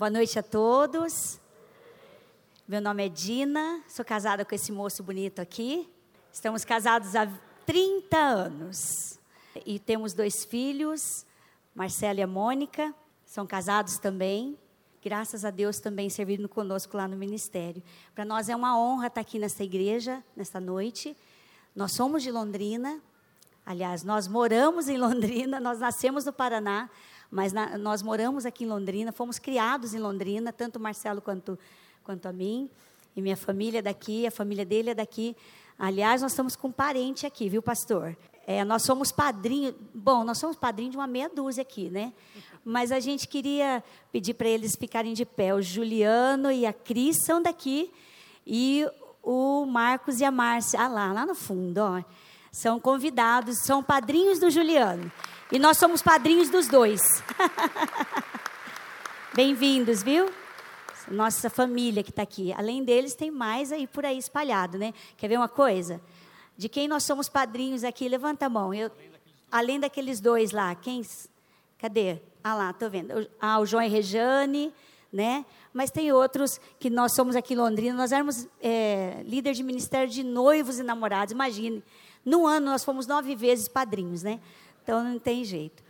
Boa noite a todos. Meu nome é Dina, sou casada com esse moço bonito aqui. Estamos casados há 30 anos. E temos dois filhos, Marcela e a Mônica, são casados também. Graças a Deus também servindo conosco lá no ministério. Para nós é uma honra estar aqui nessa igreja, nesta noite. Nós somos de Londrina, aliás, nós moramos em Londrina, nós nascemos no Paraná, mas na, nós moramos aqui em Londrina, fomos criados em Londrina, tanto o Marcelo quanto, quanto a mim. E minha família é daqui, a família dele é daqui. Aliás, nós estamos com um parente aqui, viu, pastor? É, nós somos padrinhos, bom, nós somos padrinhos de uma meia dúzia aqui, né? Mas a gente queria pedir para eles ficarem de pé. O Juliano e a Cris são daqui e o Marcos e a Márcia, ah lá, lá no fundo, ó, são convidados, são padrinhos do Juliano. E nós somos padrinhos dos dois. Bem-vindos, viu? Nossa família que está aqui. Além deles, tem mais aí por aí espalhado, né? Quer ver uma coisa? De quem nós somos padrinhos aqui, levanta a mão. Eu, além daqueles dois lá, quem? Cadê? Ah lá, estou vendo. Ah, o João e Rejane, né? Mas tem outros que nós somos aqui em Londrina, nós éramos é, líder de ministério de noivos e namorados, imagine. No ano nós fomos nove vezes padrinhos, né? Então não tem jeito.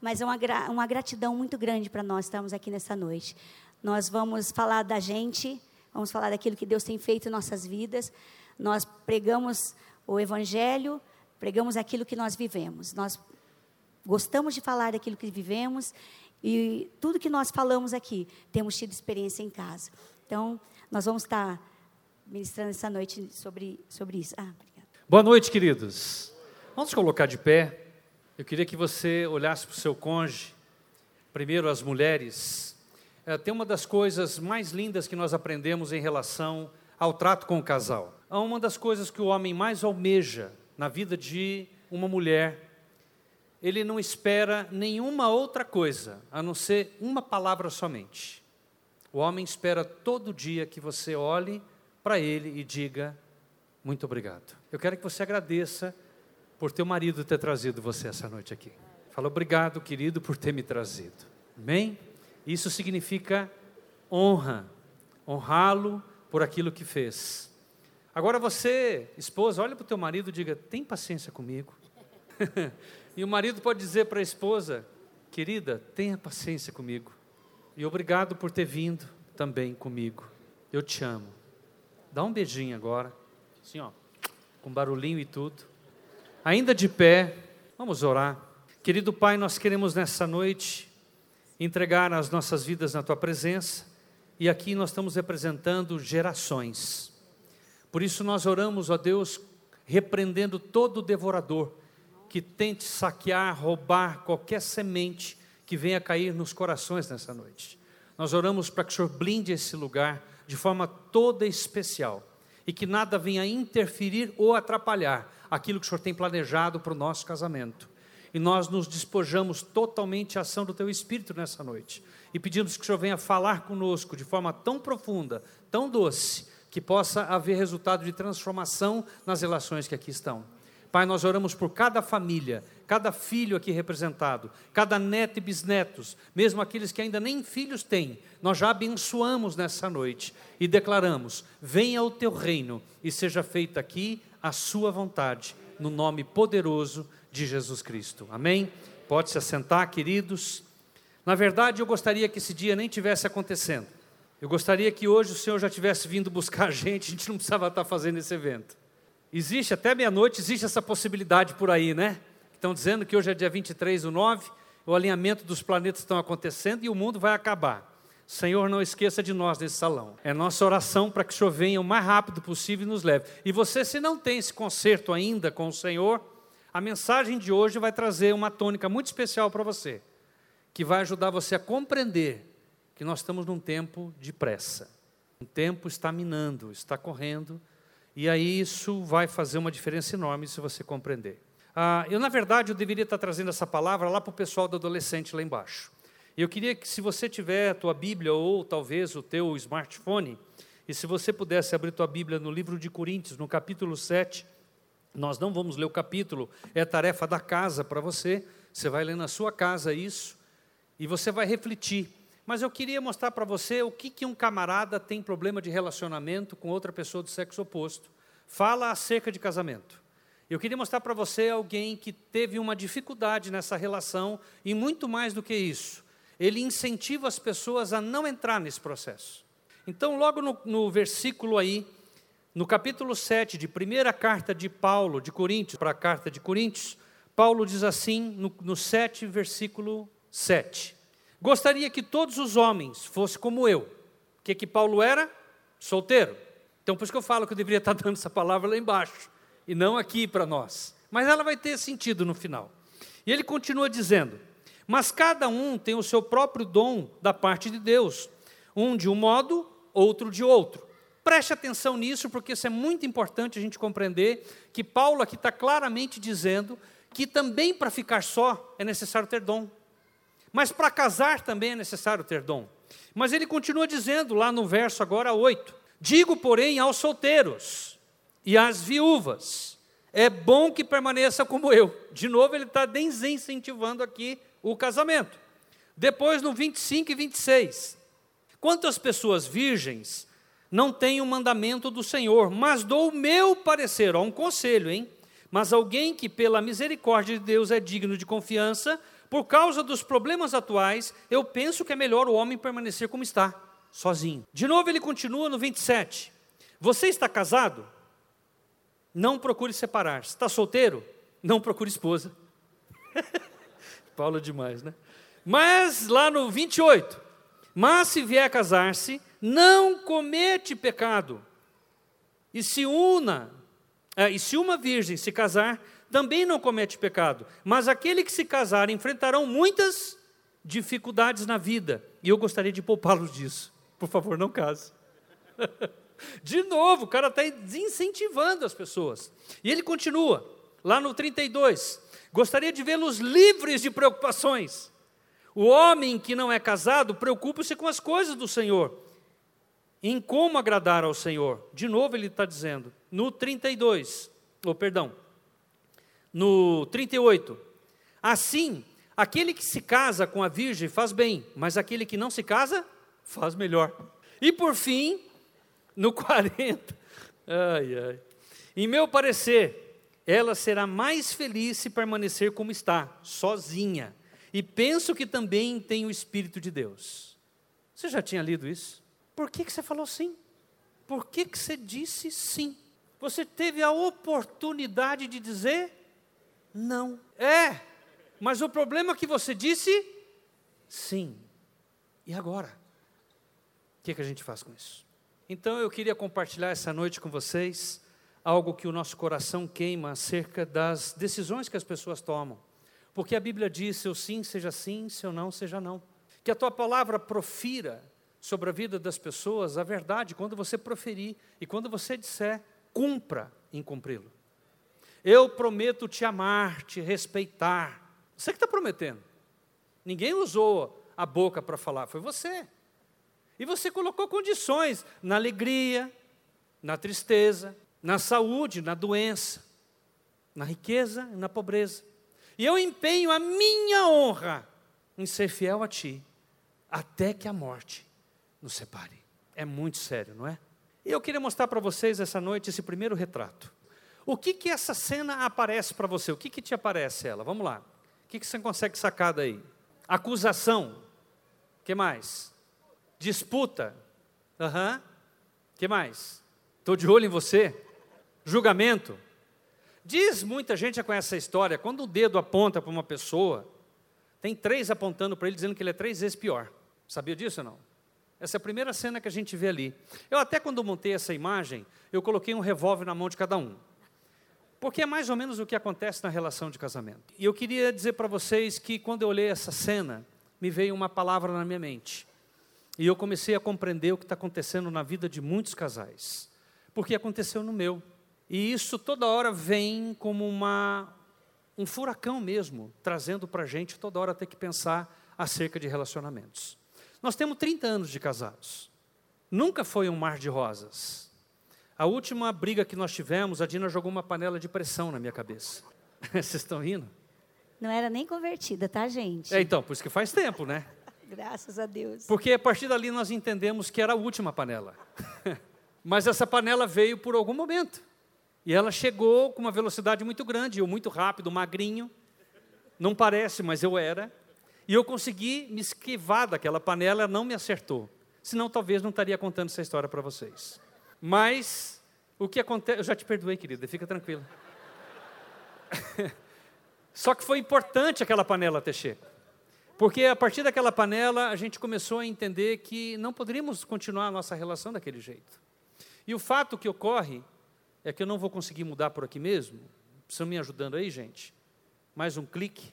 Mas é uma, gra uma gratidão muito grande para nós estarmos aqui nessa noite. Nós vamos falar da gente, vamos falar daquilo que Deus tem feito em nossas vidas. Nós pregamos o Evangelho, pregamos aquilo que nós vivemos. Nós gostamos de falar daquilo que vivemos e tudo que nós falamos aqui, temos tido experiência em casa. Então, nós vamos estar ministrando essa noite sobre, sobre isso. Ah. Boa noite, queridos. Vamos colocar de pé. Eu queria que você olhasse para o seu cônjuge, primeiro as mulheres. É, tem uma das coisas mais lindas que nós aprendemos em relação ao trato com o casal. É uma das coisas que o homem mais almeja na vida de uma mulher. Ele não espera nenhuma outra coisa a não ser uma palavra somente. O homem espera todo dia que você olhe para ele e diga: Muito obrigado. Eu quero que você agradeça por teu marido ter trazido você essa noite aqui. Fala obrigado, querido, por ter me trazido. Amém? Isso significa honra, honrá-lo por aquilo que fez. Agora você, esposa, olha para o teu marido e diga: tem paciência comigo. e o marido pode dizer para a esposa: querida, tenha paciência comigo. E obrigado por ter vindo também comigo. Eu te amo. Dá um beijinho agora, assim ó, com barulhinho e tudo. Ainda de pé, vamos orar. Querido Pai, nós queremos nessa noite entregar as nossas vidas na tua presença. E aqui nós estamos representando gerações. Por isso nós oramos, ó Deus, repreendendo todo devorador que tente saquear, roubar qualquer semente que venha cair nos corações nessa noite. Nós oramos para que o Senhor blinde esse lugar de forma toda especial e que nada venha interferir ou atrapalhar aquilo que o Senhor tem planejado para o nosso casamento. E nós nos despojamos totalmente à ação do Teu Espírito nessa noite. E pedimos que o Senhor venha falar conosco de forma tão profunda, tão doce, que possa haver resultado de transformação nas relações que aqui estão. Pai, nós oramos por cada família, cada filho aqui representado, cada neto e bisnetos, mesmo aqueles que ainda nem filhos têm, nós já abençoamos nessa noite e declaramos: venha o teu reino e seja feita aqui a sua vontade, no nome poderoso de Jesus Cristo. Amém? Pode se assentar, queridos. Na verdade, eu gostaria que esse dia nem tivesse acontecendo. Eu gostaria que hoje o Senhor já tivesse vindo buscar a gente, a gente não precisava estar fazendo esse evento. Existe até meia-noite, existe essa possibilidade por aí, né? Estão dizendo que hoje é dia 23 do 9, o alinhamento dos planetas estão acontecendo e o mundo vai acabar. Senhor, não esqueça de nós nesse salão. É nossa oração para que o Senhor venha o mais rápido possível e nos leve. E você, se não tem esse concerto ainda com o Senhor, a mensagem de hoje vai trazer uma tônica muito especial para você, que vai ajudar você a compreender que nós estamos num tempo de pressa. O tempo está minando, está correndo, e aí isso vai fazer uma diferença enorme se você compreender. Ah, eu, na verdade, eu deveria estar trazendo essa palavra lá para o pessoal do adolescente lá embaixo. Eu queria que, se você tiver a tua Bíblia ou talvez o teu smartphone, e se você pudesse abrir tua Bíblia no livro de Coríntios, no capítulo 7, nós não vamos ler o capítulo, é tarefa da casa para você, você vai ler na sua casa isso, e você vai refletir mas eu queria mostrar para você o que, que um camarada tem problema de relacionamento com outra pessoa do sexo oposto. Fala acerca de casamento. Eu queria mostrar para você alguém que teve uma dificuldade nessa relação e muito mais do que isso. Ele incentiva as pessoas a não entrar nesse processo. Então, logo no, no versículo aí, no capítulo 7 de primeira carta de Paulo, de Coríntios, para a carta de Coríntios, Paulo diz assim, no, no 7, versículo 7. Gostaria que todos os homens fossem como eu. O que, que Paulo era? Solteiro. Então, por isso que eu falo que eu deveria estar dando essa palavra lá embaixo, e não aqui para nós. Mas ela vai ter sentido no final. E ele continua dizendo: Mas cada um tem o seu próprio dom da parte de Deus, um de um modo, outro de outro. Preste atenção nisso, porque isso é muito importante a gente compreender que Paulo aqui está claramente dizendo que também para ficar só é necessário ter dom. Mas para casar também é necessário ter dom. Mas ele continua dizendo lá no verso agora 8: Digo, porém, aos solteiros e às viúvas, é bom que permaneça como eu. De novo, ele está desincentivando aqui o casamento. Depois, no 25 e 26. Quantas pessoas virgens não têm o mandamento do Senhor, mas dou o meu parecer, ó, um conselho, hein? Mas alguém que, pela misericórdia de Deus, é digno de confiança, por causa dos problemas atuais, eu penso que é melhor o homem permanecer como está, sozinho. De novo, ele continua no 27. Você está casado? Não procure separar-se. Está solteiro? Não procure esposa. Paulo é demais, né? Mas lá no 28. Mas se vier casar-se, não comete pecado. E se una, é, e se uma virgem se casar, também não comete pecado. Mas aquele que se casar enfrentarão muitas dificuldades na vida. E eu gostaria de poupá-los disso. Por favor, não case. De novo, o cara está desincentivando as pessoas. E ele continua, lá no 32. Gostaria de vê-los livres de preocupações. O homem que não é casado preocupa-se com as coisas do Senhor, em como agradar ao Senhor. De novo, ele está dizendo, no 32, ou oh, perdão, no 38. Assim, aquele que se casa com a virgem faz bem, mas aquele que não se casa, faz melhor. E por fim, no 40, ai, ai. Em meu parecer, ela será mais feliz se permanecer como está, sozinha. E penso que também tem o Espírito de Deus. Você já tinha lido isso? Por que, que você falou sim? Por que, que você disse sim? Você teve a oportunidade de dizer não. É, mas o problema é que você disse sim. E agora? O que, que a gente faz com isso? Então eu queria compartilhar essa noite com vocês algo que o nosso coração queima acerca das decisões que as pessoas tomam. Porque a Bíblia diz: seu sim seja sim, seu não seja não. Que a tua palavra profira sobre a vida das pessoas a verdade quando você proferir e quando você disser, cumpra em cumpri-lo. Eu prometo te amar, te respeitar. Você que está prometendo. Ninguém usou a boca para falar, foi você. E você colocou condições na alegria, na tristeza, na saúde, na doença, na riqueza e na pobreza. E eu empenho a minha honra em ser fiel a Ti, até que a morte nos separe. É muito sério, não é? E eu queria mostrar para vocês essa noite esse primeiro retrato. O que que essa cena aparece para você? O que que te aparece ela? Vamos lá. O que que você consegue sacar daí? Acusação. que mais? Disputa. Aham. Uhum. que mais? Estou de olho em você. Julgamento. Diz, muita gente já conhece essa história, quando o dedo aponta para uma pessoa, tem três apontando para ele, dizendo que ele é três vezes pior. Sabia disso ou não? Essa é a primeira cena que a gente vê ali. Eu até quando montei essa imagem, eu coloquei um revólver na mão de cada um. Porque é mais ou menos o que acontece na relação de casamento. E eu queria dizer para vocês que quando eu olhei essa cena, me veio uma palavra na minha mente. E eu comecei a compreender o que está acontecendo na vida de muitos casais. Porque aconteceu no meu. E isso toda hora vem como uma, um furacão mesmo, trazendo para a gente toda hora ter que pensar acerca de relacionamentos. Nós temos 30 anos de casados. Nunca foi um mar de rosas. A última briga que nós tivemos, a Dina jogou uma panela de pressão na minha cabeça. Vocês estão rindo? Não era nem convertida, tá, gente? É, então, por isso que faz tempo, né? Graças a Deus. Porque a partir dali nós entendemos que era a última panela. Mas essa panela veio por algum momento. E ela chegou com uma velocidade muito grande, eu muito rápido, magrinho. Não parece, mas eu era. E eu consegui me esquivar daquela panela, ela não me acertou. Senão talvez não estaria contando essa história para vocês. Mas o que acontece, eu já te perdoei, querida, fica tranquila. Só que foi importante aquela panela chego. Porque a partir daquela panela a gente começou a entender que não poderíamos continuar a nossa relação daquele jeito. E o fato que ocorre é que eu não vou conseguir mudar por aqui mesmo. Estão me ajudando aí, gente? Mais um clique.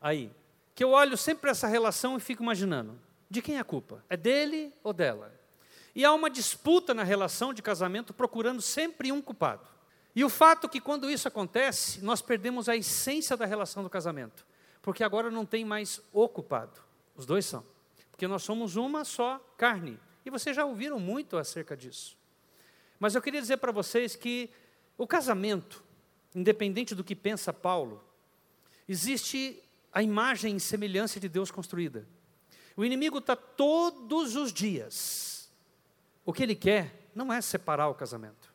Aí. Que eu olho sempre essa relação e fico imaginando: de quem é a culpa? É dele ou dela? E há uma disputa na relação de casamento procurando sempre um culpado. E o fato que quando isso acontece, nós perdemos a essência da relação do casamento. Porque agora não tem mais o culpado. Os dois são. Porque nós somos uma só carne. E vocês já ouviram muito acerca disso. Mas eu queria dizer para vocês que o casamento, independente do que pensa Paulo, existe a imagem e semelhança de Deus construída. O inimigo está todos os dias. O que ele quer não é separar o casamento.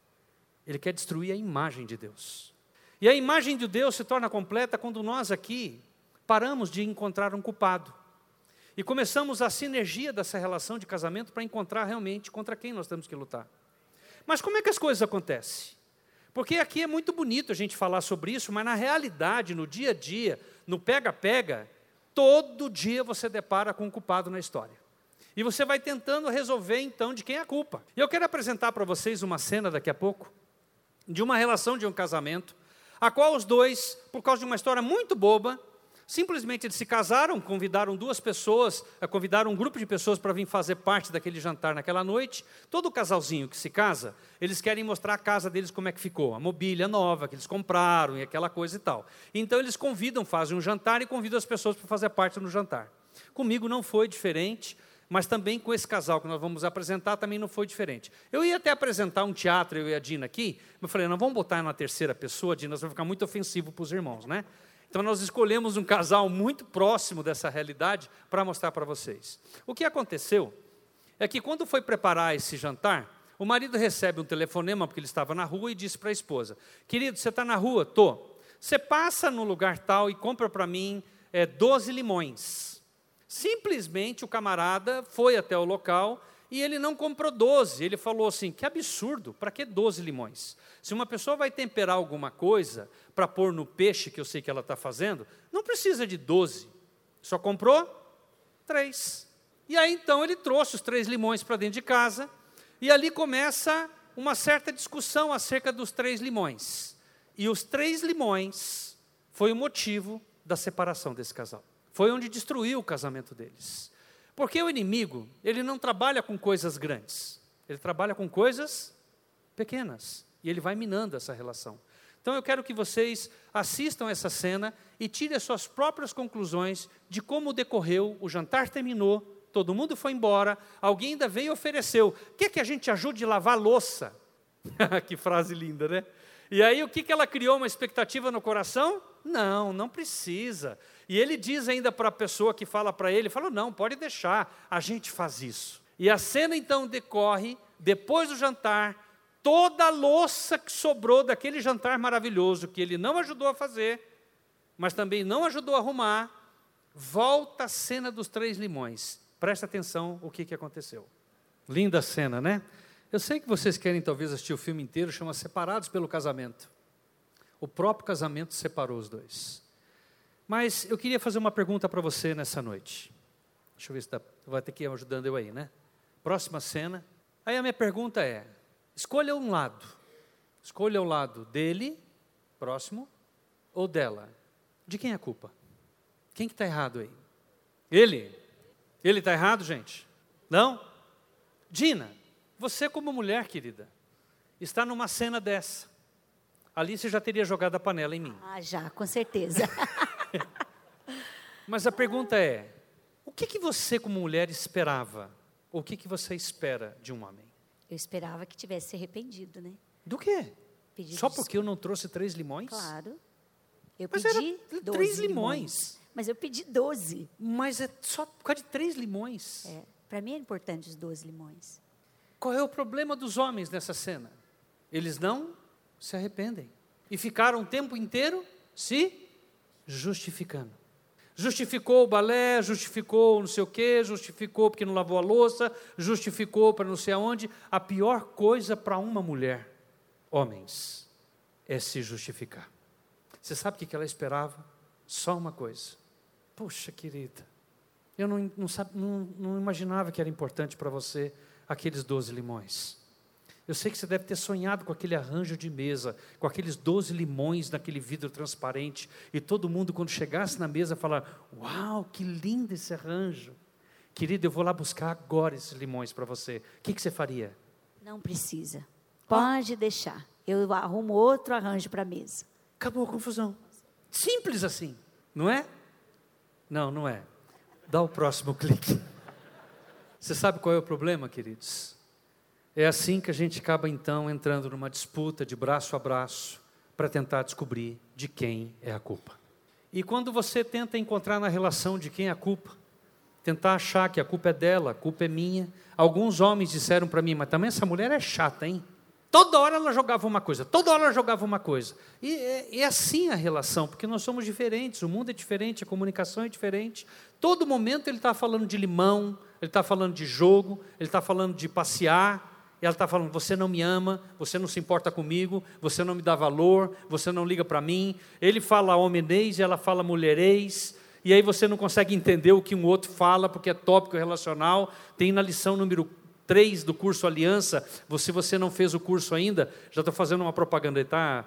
Ele quer destruir a imagem de Deus. E a imagem de Deus se torna completa quando nós aqui paramos de encontrar um culpado. E começamos a sinergia dessa relação de casamento para encontrar realmente contra quem nós temos que lutar. Mas como é que as coisas acontecem? Porque aqui é muito bonito a gente falar sobre isso, mas na realidade, no dia a dia, no pega-pega, todo dia você depara com um culpado na história. E você vai tentando resolver então de quem é a culpa. E eu quero apresentar para vocês uma cena daqui a pouco, de uma relação de um casamento, a qual os dois, por causa de uma história muito boba, Simplesmente eles se casaram, convidaram duas pessoas, eh, convidaram um grupo de pessoas para vir fazer parte daquele jantar naquela noite. Todo casalzinho que se casa, eles querem mostrar a casa deles como é que ficou, a mobília nova que eles compraram e aquela coisa e tal. Então eles convidam, fazem um jantar e convidam as pessoas para fazer parte no jantar. Comigo não foi diferente, mas também com esse casal que nós vamos apresentar também não foi diferente. Eu ia até apresentar um teatro, eu e a Dina aqui, mas eu falei, não vamos botar na terceira pessoa, Dina, vai ficar muito ofensivo para os irmãos, né? Então nós escolhemos um casal muito próximo dessa realidade para mostrar para vocês. O que aconteceu é que quando foi preparar esse jantar, o marido recebe um telefonema porque ele estava na rua e disse para a esposa: Querido, você está na rua? Tô. Você passa no lugar tal e compra para mim é, 12 limões. Simplesmente o camarada foi até o local e ele não comprou 12. Ele falou assim: que absurdo, para que 12 limões? Se uma pessoa vai temperar alguma coisa para pôr no peixe que eu sei que ela está fazendo, não precisa de 12. Só comprou três. E aí então ele trouxe os três limões para dentro de casa, e ali começa uma certa discussão acerca dos três limões. E os três limões foi o motivo da separação desse casal. Foi onde destruiu o casamento deles. Porque o inimigo, ele não trabalha com coisas grandes, ele trabalha com coisas pequenas. E ele vai minando essa relação. Então eu quero que vocês assistam essa cena e tirem as suas próprias conclusões de como decorreu, o jantar terminou, todo mundo foi embora, alguém ainda veio e ofereceu. Quer que a gente ajude a lavar louça? que frase linda, né? E aí o que, que ela criou uma expectativa no coração? Não, não precisa. E ele diz ainda para a pessoa que fala para ele, falou, não, pode deixar, a gente faz isso. E a cena então decorre, depois do jantar, toda a louça que sobrou daquele jantar maravilhoso que ele não ajudou a fazer, mas também não ajudou a arrumar, volta a cena dos três limões. Presta atenção o que, que aconteceu. Linda cena, né? Eu sei que vocês querem talvez assistir o filme inteiro, chama Separados pelo Casamento. O próprio casamento separou os dois. Mas eu queria fazer uma pergunta para você nessa noite. Deixa eu ver se dá, vai ter que ir ajudando eu aí, né? Próxima cena. Aí a minha pergunta é: escolha um lado. Escolha o lado dele, próximo, ou dela. De quem é a culpa? Quem que está errado aí? Ele. Ele está errado, gente? Não? Dina, você como mulher, querida, está numa cena dessa. Ali você já teria jogado a panela em mim. Ah, já, com certeza. Mas a pergunta é: o que, que você, como mulher, esperava? Ou o que, que você espera de um homem? Eu esperava que tivesse se arrependido, né? Do quê? Só porque eu não trouxe três limões? Claro. Eu Mas pedi três limões. limões. Mas eu pedi 12. Mas é só por causa de três limões. É, Para mim é importante os 12 limões. Qual é o problema dos homens nessa cena? Eles não se arrependem. E ficaram o tempo inteiro se justificando. Justificou o balé, justificou não sei o quê, justificou porque não lavou a louça, justificou para não sei aonde. A pior coisa para uma mulher, homens, é se justificar. Você sabe o que ela esperava? Só uma coisa. Puxa, querida, eu não, não, não, não imaginava que era importante para você aqueles doze limões. Eu sei que você deve ter sonhado com aquele arranjo de mesa, com aqueles doze limões naquele vidro transparente, e todo mundo, quando chegasse na mesa, falar: Uau, que lindo esse arranjo. Querido, eu vou lá buscar agora esses limões para você. O que, que, você faria? Não precisa. Pode ah. deixar. Eu arrumo outro arranjo para a mesa. Acabou a confusão. Simples assim, não é? Não, não é. Dá o próximo clique. Você sabe qual é o problema, queridos? É assim que a gente acaba então entrando numa disputa de braço a braço para tentar descobrir de quem é a culpa. E quando você tenta encontrar na relação de quem é a culpa, tentar achar que a culpa é dela, a culpa é minha. Alguns homens disseram para mim, mas também essa mulher é chata, hein? Toda hora ela jogava uma coisa, toda hora ela jogava uma coisa. E é, é, assim a relação, porque nós somos diferentes, o mundo é diferente, a comunicação é diferente. Todo momento ele está falando de limão, ele está falando de jogo, ele está falando de passear, e ela está falando: você não me ama, você não se importa comigo, você não me dá valor, você não liga para mim. Ele fala homenês e ela fala mulherês. E aí você não consegue entender o que um outro fala, porque é tópico relacional. Tem na lição número 3 do curso Aliança. Se você não fez o curso ainda, já estou fazendo uma propaganda, tá?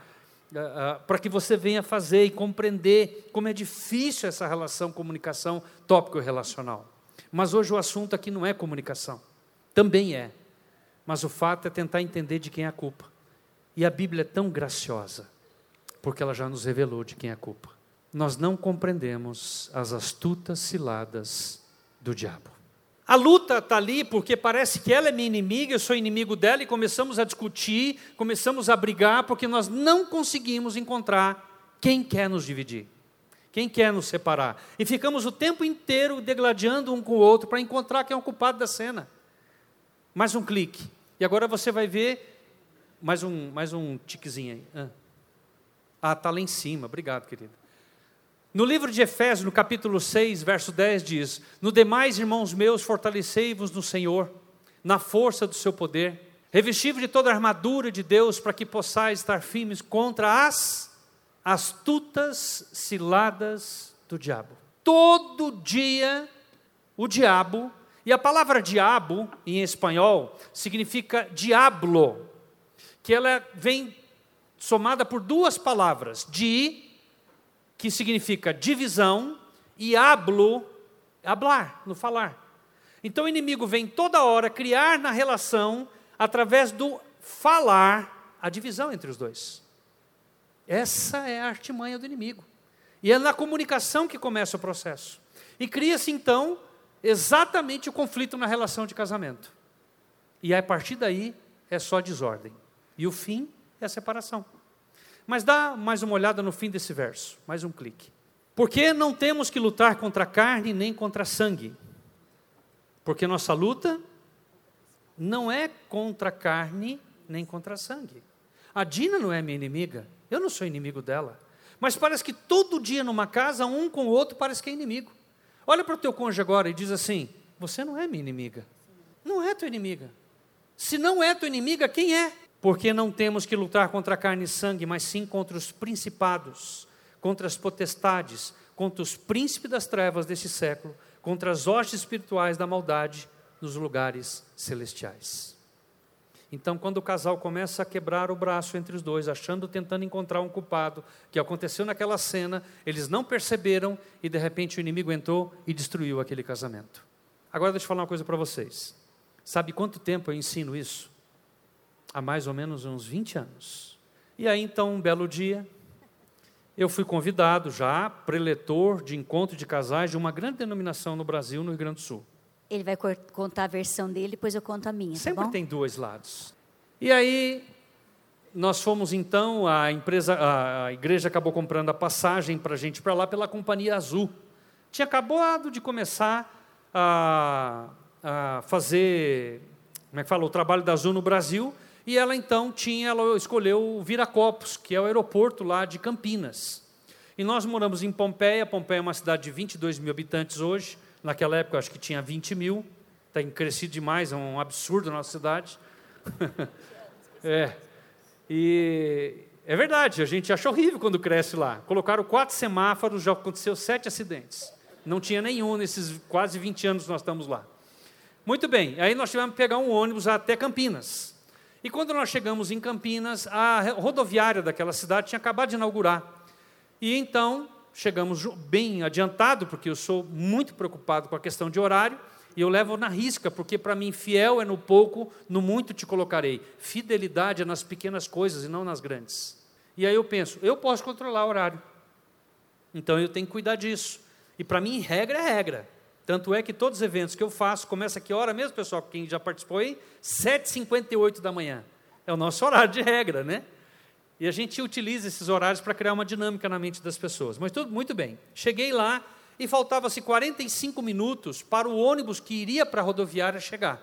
Uh, uh, para que você venha fazer e compreender como é difícil essa relação, comunicação, tópico relacional. Mas hoje o assunto aqui não é comunicação, também é. Mas o fato é tentar entender de quem é a culpa. E a Bíblia é tão graciosa, porque ela já nos revelou de quem é a culpa. Nós não compreendemos as astutas ciladas do diabo. A luta está ali porque parece que ela é minha inimiga, eu sou inimigo dela, e começamos a discutir, começamos a brigar, porque nós não conseguimos encontrar quem quer nos dividir, quem quer nos separar. E ficamos o tempo inteiro degladiando um com o outro para encontrar quem é o culpado da cena. Mais um clique. E agora você vai ver mais um, mais um tiquezinho aí. Ah, está lá em cima. Obrigado, querido. No livro de Efésios, no capítulo 6, verso 10, diz: No demais, irmãos meus, fortalecei-vos no Senhor, na força do seu poder, revesti-vos de toda a armadura de Deus, para que possais estar firmes contra as astutas ciladas do diabo. Todo dia, o diabo e a palavra diabo, em espanhol, significa diablo, que ela vem somada por duas palavras: di, que significa divisão, e hablo, hablar, no falar. Então o inimigo vem toda hora criar na relação, através do falar, a divisão entre os dois. Essa é a artimanha do inimigo. E é na comunicação que começa o processo. E cria-se então exatamente o conflito na relação de casamento. E a partir daí é só desordem. E o fim é a separação. Mas dá mais uma olhada no fim desse verso, mais um clique. Porque não temos que lutar contra a carne nem contra sangue. Porque nossa luta não é contra a carne nem contra a sangue. A Dina não é minha inimiga, eu não sou inimigo dela. Mas parece que todo dia numa casa, um com o outro parece que é inimigo. Olha para o teu cônjuge agora e diz assim: Você não é minha inimiga. Não é tua inimiga. Se não é tua inimiga, quem é? Porque não temos que lutar contra carne e sangue, mas sim contra os principados, contra as potestades, contra os príncipes das trevas desse século, contra as hostes espirituais da maldade nos lugares celestiais. Então, quando o casal começa a quebrar o braço entre os dois, achando, tentando encontrar um culpado, que aconteceu naquela cena, eles não perceberam e de repente o inimigo entrou e destruiu aquele casamento. Agora deixa eu falar uma coisa para vocês. Sabe quanto tempo eu ensino isso? Há mais ou menos uns 20 anos. E aí então, um belo dia, eu fui convidado já, preletor de encontro de casais de uma grande denominação no Brasil, no Rio Grande do Sul. Ele vai contar a versão dele, depois eu conto a minha. Tá Sempre tá tem dois lados. E aí, nós fomos então, a empresa, a igreja acabou comprando a passagem para a gente para lá pela Companhia Azul. Tinha acabado de começar a, a fazer, como é que fala, o trabalho da Azul no Brasil, e ela então tinha, ela escolheu o Viracopos, que é o aeroporto lá de Campinas. E nós moramos em Pompeia, Pompeia é uma cidade de 22 mil habitantes hoje, naquela época acho que tinha 20 mil, tem crescido demais, é um absurdo a nossa cidade. é. E é verdade, a gente acha horrível quando cresce lá. Colocaram quatro semáforos, já aconteceu sete acidentes. Não tinha nenhum nesses quase 20 anos que nós estamos lá. Muito bem, aí nós tivemos que pegar um ônibus até Campinas. E quando nós chegamos em Campinas, a rodoviária daquela cidade tinha acabado de inaugurar. E então chegamos bem adiantado, porque eu sou muito preocupado com a questão de horário, e eu levo na risca, porque para mim fiel é no pouco, no muito te colocarei. Fidelidade é nas pequenas coisas e não nas grandes. E aí eu penso, eu posso controlar o horário. Então eu tenho que cuidar disso. E para mim, regra é regra. Tanto é que todos os eventos que eu faço, começa que hora mesmo, pessoal, quem já participou aí? 7h58 da manhã. É o nosso horário de regra, né? E a gente utiliza esses horários para criar uma dinâmica na mente das pessoas. Mas tudo muito bem. Cheguei lá, e faltava-se 45 minutos para o ônibus que iria para a rodoviária chegar.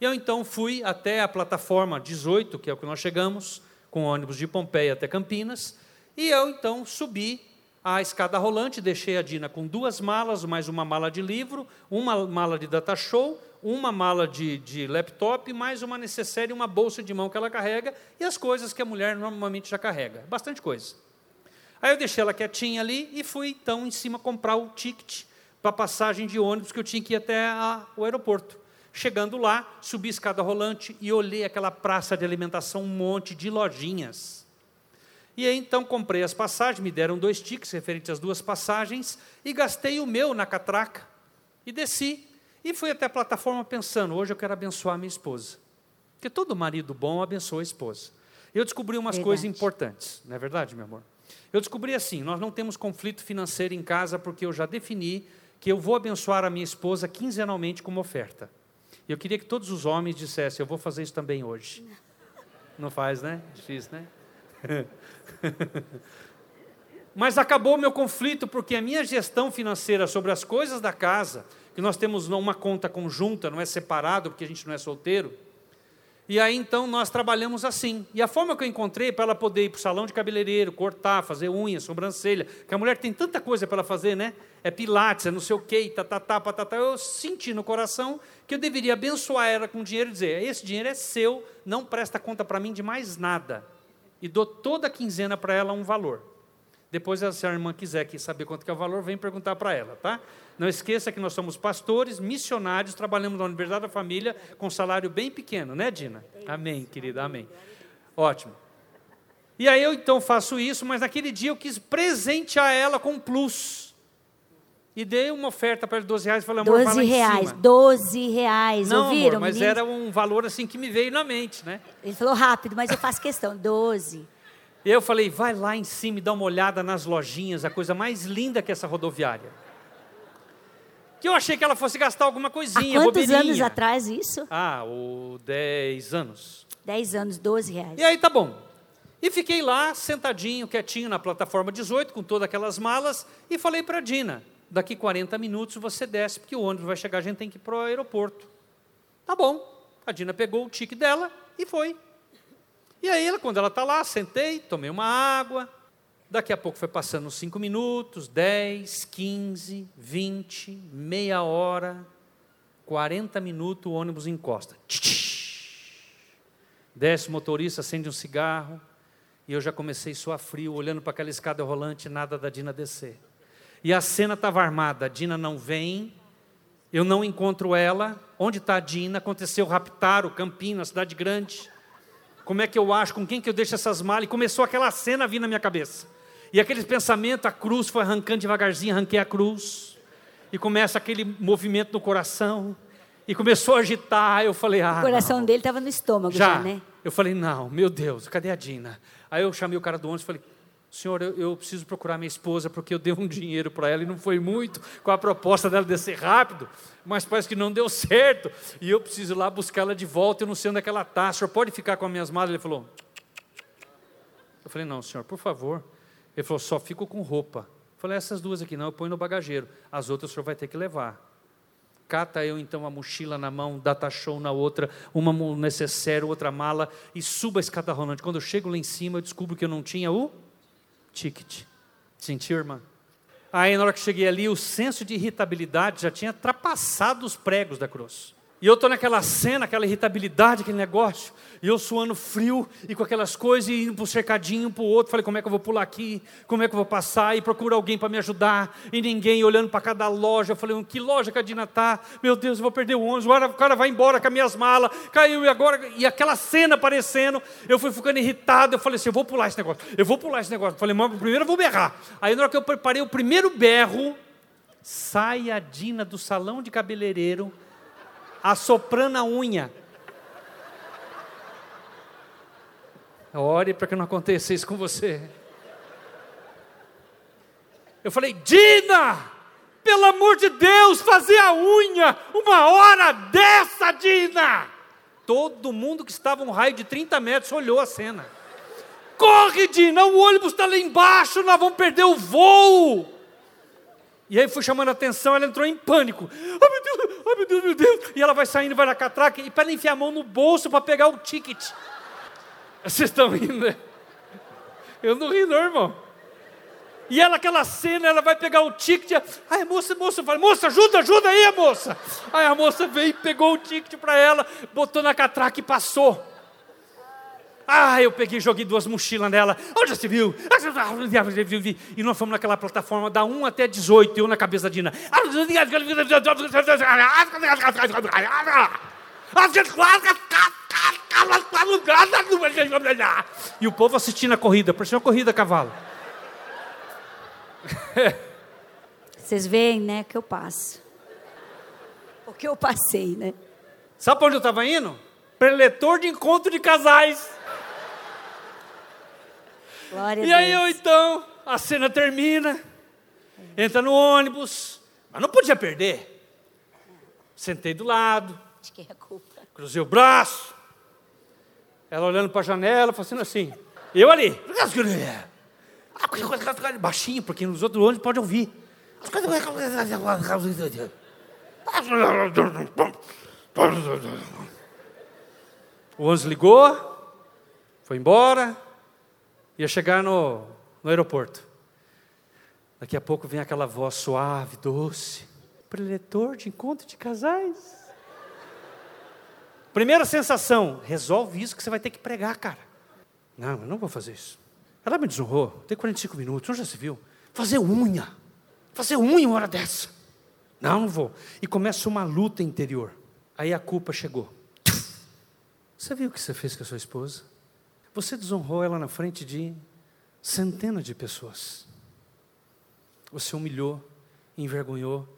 Eu então fui até a plataforma 18, que é o que nós chegamos, com ônibus de Pompeia até Campinas, e eu então subi a escada rolante, deixei a Dina com duas malas, mais uma mala de livro, uma mala de data show, uma mala de, de laptop, mais uma necessária e uma bolsa de mão que ela carrega, e as coisas que a mulher normalmente já carrega. Bastante coisa. Aí eu deixei ela quietinha ali e fui então em cima comprar o ticket para passagem de ônibus que eu tinha que ir até a, o aeroporto. Chegando lá, subi a escada rolante e olhei aquela praça de alimentação, um monte de lojinhas. E aí então comprei as passagens, me deram dois tickets referentes às duas passagens e gastei o meu na catraca. E desci e fui até a plataforma pensando, hoje eu quero abençoar a minha esposa. Porque todo marido bom abençoa a esposa. Eu descobri umas verdade. coisas importantes, não é verdade, meu amor? Eu descobri assim: nós não temos conflito financeiro em casa porque eu já defini que eu vou abençoar a minha esposa quinzenalmente como oferta. E eu queria que todos os homens dissessem: eu vou fazer isso também hoje. Não faz, né? Difícil, né? Mas acabou o meu conflito porque a minha gestão financeira sobre as coisas da casa, que nós temos uma conta conjunta, não é separado porque a gente não é solteiro e aí então nós trabalhamos assim. E a forma que eu encontrei para ela poder ir para o salão de cabeleireiro, cortar, fazer unha, sobrancelha, que a mulher tem tanta coisa para fazer, né? É pilates, é não sei o quê, tá, tá, tá, tá, tá, Eu senti no coração que eu deveria abençoar ela com dinheiro e dizer: esse dinheiro é seu, não presta conta para mim de mais nada. E dou toda a quinzena para ela um valor. Depois, se a irmã quiser saber quanto que é o valor, vem perguntar para ela, tá? Não esqueça que nós somos pastores, missionários, trabalhamos na Universidade da Família com salário bem pequeno, né, Dina? Amém, querida, amém. Ótimo. E aí eu então faço isso, mas naquele dia eu quis presentear ela com um plus. E dei uma oferta para ele, 12 reais, falei, amor, 12 reais, 12 reais, Não, ouviram? Amor, mas era um valor assim que me veio na mente, né? Ele falou rápido, mas eu faço questão, 12. Eu falei, vai lá em cima e dá uma olhada nas lojinhas, a coisa mais linda que essa rodoviária. Que eu achei que ela fosse gastar alguma coisinha, Há quantos bobeirinha. anos atrás isso? Ah, o 10 anos. 10 anos, 12 reais. E aí tá bom. E fiquei lá, sentadinho, quietinho na plataforma 18, com todas aquelas malas, e falei para a Dina, daqui 40 minutos você desce, porque o ônibus vai chegar, a gente tem que ir para o aeroporto. Tá bom. A Dina pegou o tique dela e foi. E aí, ela, quando ela está lá, sentei, tomei uma água. Daqui a pouco foi passando cinco minutos, 10, 15, 20, meia hora, 40 minutos, o ônibus encosta. Desce o motorista, acende um cigarro, e eu já comecei a suar frio, olhando para aquela escada rolante, nada da Dina descer. E a cena estava armada, a Dina não vem, eu não encontro ela. Onde está a Dina? Aconteceu raptar o Campinas, cidade grande. Como é que eu acho? Com quem que eu deixo essas malas? E começou aquela cena a vir na minha cabeça. E aquele pensamento, a cruz foi arrancando devagarzinho, arranquei a cruz. E começa aquele movimento no coração. E começou a agitar. Eu falei, ah. O coração não. dele estava no estômago já, já, né? Eu falei, não, meu Deus, cadê a Dina? Aí eu chamei o cara do ônibus e falei, senhor, eu, eu, preciso procurar minha esposa porque eu dei um dinheiro para ela e não foi muito com a proposta dela descer rápido mas parece que não deu certo, e eu preciso ir lá buscar ela de volta, eu não sei onde é que ela está, senhor pode ficar com as minhas malas? Ele falou, eu falei, não, senhor, por favor. Ele falou, só fico com roupa. Falei, essas duas aqui não, eu ponho no bagageiro. As outras o senhor vai ter que levar. Cata eu então a mochila na mão, data show na outra, uma necessário, outra mala, e suba a escada rolante. Quando eu chego lá em cima, eu descubro que eu não tinha o ticket. Sentiu, irmã? Aí, na hora que cheguei ali, o senso de irritabilidade já tinha ultrapassado os pregos da cruz. E eu estou naquela cena, aquela irritabilidade, aquele negócio, e eu suando frio, e com aquelas coisas, e indo para um cercadinho, para o outro, falei, como é que eu vou pular aqui? Como é que eu vou passar? E procuro alguém para me ajudar, e ninguém olhando para cada loja, eu falei, que loja que a Dina está? Meu Deus, eu vou perder o ônibus, o cara vai embora com as minhas malas, caiu, e agora, e aquela cena aparecendo, eu fui ficando irritado, eu falei assim, eu vou pular esse negócio, eu vou pular esse negócio, eu falei, mas primeiro eu vou berrar, aí na hora que eu preparei o primeiro berro, sai a Dina do salão de cabeleireiro, assoprando a unha. Ore para que não aconteça isso com você. Eu falei, Dina, pelo amor de Deus, fazer a unha, uma hora dessa, Dina. Todo mundo que estava um raio de 30 metros olhou a cena. Corre, Dina, o ônibus está lá embaixo, nós vamos perder o voo. E aí fui chamando a atenção, ela entrou em pânico. Ai meu Deus, ai meu Deus, meu Deus. E ela vai saindo, vai na catraca, e para ela enfiar a mão no bolso para pegar o ticket. Vocês estão rindo, né? Eu não ri, não, irmão. E ela, aquela cena, ela vai pegar o ticket. Ai, moça, moça, falei, moça, ajuda, ajuda aí, moça. Aí a moça veio pegou o ticket para ela, botou na catraca e passou. Ah, eu peguei e joguei duas mochilas nela. Onde você viu? E nós fomos naquela plataforma da 1 até 18, eu na cabeça da Dina. E o povo assistindo a corrida, parecia uma corrida a cavalo. Vocês veem, né, que eu passo. O que eu passei, né? Sabe para onde eu estava indo? Preletor de encontro de casais. Glória e aí eu então, a cena termina, entra no ônibus, mas não podia perder. Sentei do lado, De quem é a culpa? cruzei o braço, ela olhando para a janela, fazendo assim, eu ali, baixinho, porque nos outros ônibus pode ouvir. O ônibus ligou, foi embora, ia chegar no, no aeroporto. Daqui a pouco vem aquela voz suave, doce, preletor de encontro de casais. Primeira sensação, resolve isso que você vai ter que pregar, cara. Não, eu não vou fazer isso. Ela me desonrou, tem 45 minutos, onde já se viu? Fazer unha. Fazer unha uma hora dessa. Não, não vou. E começa uma luta interior. Aí a culpa chegou. Você viu o que você fez com a sua esposa? Você desonrou ela na frente de centenas de pessoas. Você humilhou, envergonhou,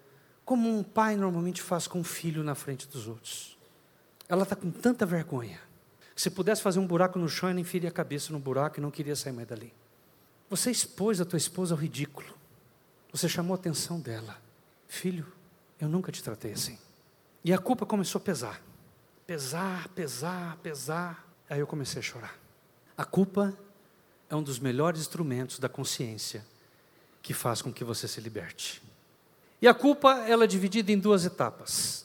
como um pai normalmente faz com um filho na frente dos outros. Ela está com tanta vergonha. Se pudesse fazer um buraco no chão, ela enfiaria a cabeça no buraco e não queria sair mais dali. Você expôs a tua esposa ao ridículo. Você chamou a atenção dela. Filho, eu nunca te tratei assim. E a culpa começou a pesar. Pesar, pesar, pesar. Aí eu comecei a chorar. A culpa é um dos melhores instrumentos da consciência que faz com que você se liberte. E a culpa, ela é dividida em duas etapas.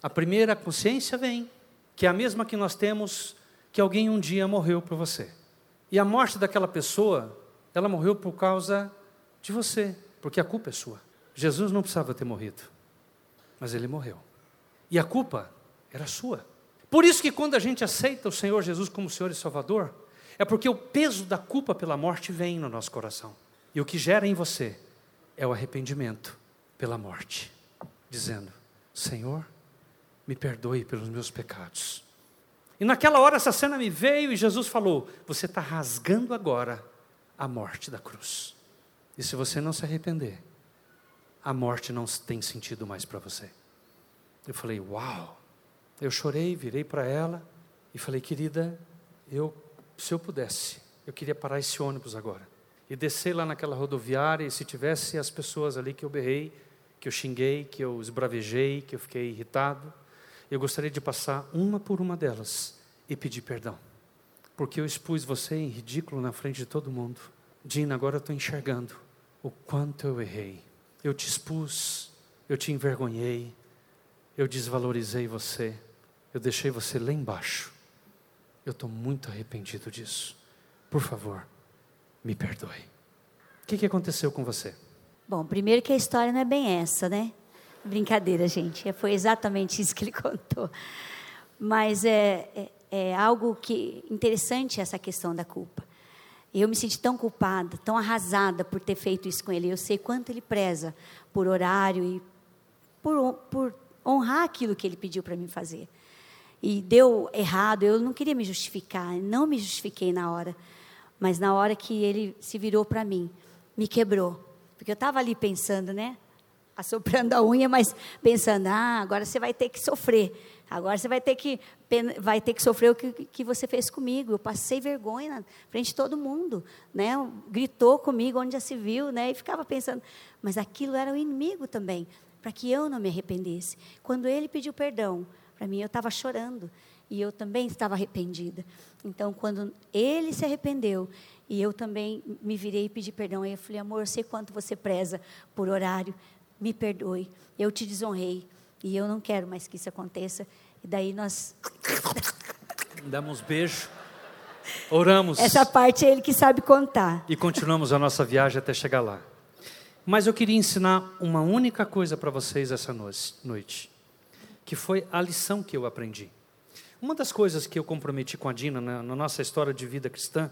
A primeira, a consciência vem, que é a mesma que nós temos que alguém um dia morreu por você. E a morte daquela pessoa, ela morreu por causa de você, porque a culpa é sua. Jesus não precisava ter morrido, mas ele morreu. E a culpa era sua. Por isso que quando a gente aceita o Senhor Jesus como Senhor e Salvador, é porque o peso da culpa pela morte vem no nosso coração. E o que gera em você é o arrependimento pela morte, dizendo: Senhor, me perdoe pelos meus pecados. E naquela hora essa cena me veio e Jesus falou: Você está rasgando agora a morte da cruz. E se você não se arrepender, a morte não tem sentido mais para você. Eu falei: Uau! Eu chorei, virei para ela e falei: Querida, eu se eu pudesse, eu queria parar esse ônibus agora e descer lá naquela rodoviária e se tivesse as pessoas ali que eu berrei, que eu xinguei, que eu esbravejei, que eu fiquei irritado, eu gostaria de passar uma por uma delas e pedir perdão. Porque eu expus você em ridículo na frente de todo mundo. Dina, agora eu estou enxergando o quanto eu errei. Eu te expus, eu te envergonhei, eu desvalorizei você, eu deixei você lá embaixo. Eu estou muito arrependido disso. Por favor, me perdoe. O que, que aconteceu com você? Bom, primeiro que a história não é bem essa, né? Brincadeira, gente. Foi exatamente isso que ele contou. Mas é, é, é algo que interessante essa questão da culpa. Eu me senti tão culpada, tão arrasada por ter feito isso com ele. Eu sei quanto ele preza por horário e por, por honrar aquilo que ele pediu para mim fazer. E deu errado, eu não queria me justificar, não me justifiquei na hora. Mas na hora que ele se virou para mim, me quebrou. Porque eu estava ali pensando, né? Assoprando a unha, mas pensando, ah, agora você vai ter que sofrer. Agora você vai ter que, vai ter que sofrer o que, que você fez comigo. Eu passei vergonha na frente de todo mundo. Né? Gritou comigo onde já se viu. Né? E ficava pensando, mas aquilo era o inimigo também, para que eu não me arrependesse. Quando ele pediu perdão, para mim eu estava chorando. E eu também estava arrependida. Então, quando ele se arrependeu, e eu também me virei e pedi perdão. Aí eu falei, amor, eu sei quanto você preza por horário, me perdoe. Eu te desonrei. E eu não quero mais que isso aconteça. E daí nós. Damos beijo. Oramos. Essa parte é ele que sabe contar. E continuamos a nossa viagem até chegar lá. Mas eu queria ensinar uma única coisa para vocês essa noite, que foi a lição que eu aprendi. Uma das coisas que eu comprometi com a Dina na, na nossa história de vida cristã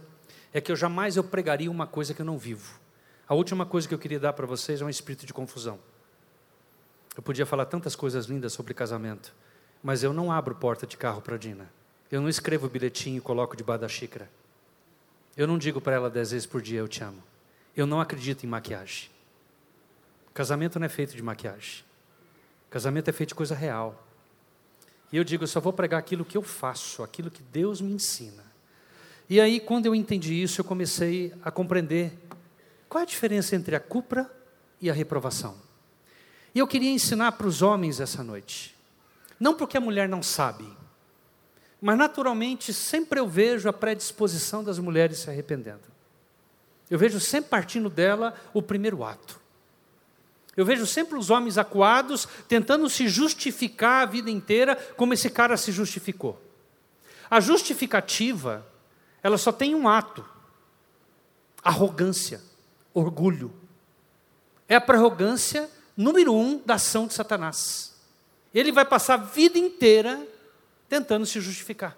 é que eu jamais eu pregaria uma coisa que eu não vivo. A última coisa que eu queria dar para vocês é um espírito de confusão. Eu podia falar tantas coisas lindas sobre casamento, mas eu não abro porta de carro para Dina. Eu não escrevo bilhetinho e coloco debaixo da xícara. Eu não digo para ela dez vezes por dia eu te amo. Eu não acredito em maquiagem. Casamento não é feito de maquiagem. Casamento é feito de coisa real. E eu digo, eu só vou pregar aquilo que eu faço, aquilo que Deus me ensina. E aí, quando eu entendi isso, eu comecei a compreender qual é a diferença entre a culpa e a reprovação. E eu queria ensinar para os homens essa noite. Não porque a mulher não sabe, mas naturalmente sempre eu vejo a predisposição das mulheres se arrependendo. Eu vejo sempre partindo dela o primeiro ato. Eu vejo sempre os homens acuados tentando se justificar a vida inteira como esse cara se justificou. A justificativa, ela só tem um ato: arrogância, orgulho. É a arrogância número um da ação de Satanás. Ele vai passar a vida inteira tentando se justificar.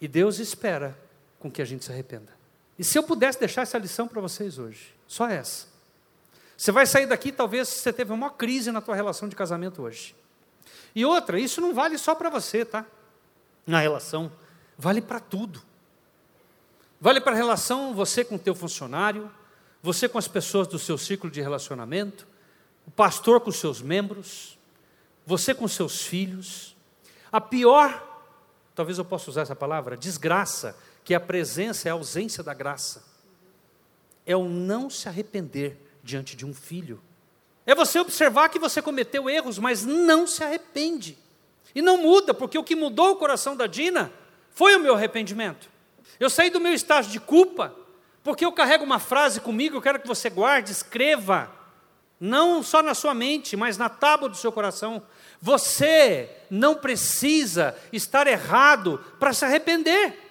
E Deus espera com que a gente se arrependa. E se eu pudesse deixar essa lição para vocês hoje, só essa. Você vai sair daqui, talvez você teve uma crise na tua relação de casamento hoje. E outra, isso não vale só para você, tá? Na relação, vale para tudo. Vale para a relação você com o teu funcionário, você com as pessoas do seu ciclo de relacionamento, o pastor com seus membros, você com seus filhos. A pior, talvez eu possa usar essa palavra, desgraça, que é a presença, é a ausência da graça. É o não se arrepender diante de um filho. É você observar que você cometeu erros, mas não se arrepende. E não muda, porque o que mudou o coração da Dina foi o meu arrependimento. Eu saí do meu estágio de culpa, porque eu carrego uma frase comigo, eu quero que você guarde, escreva, não só na sua mente, mas na tábua do seu coração. Você não precisa estar errado para se arrepender.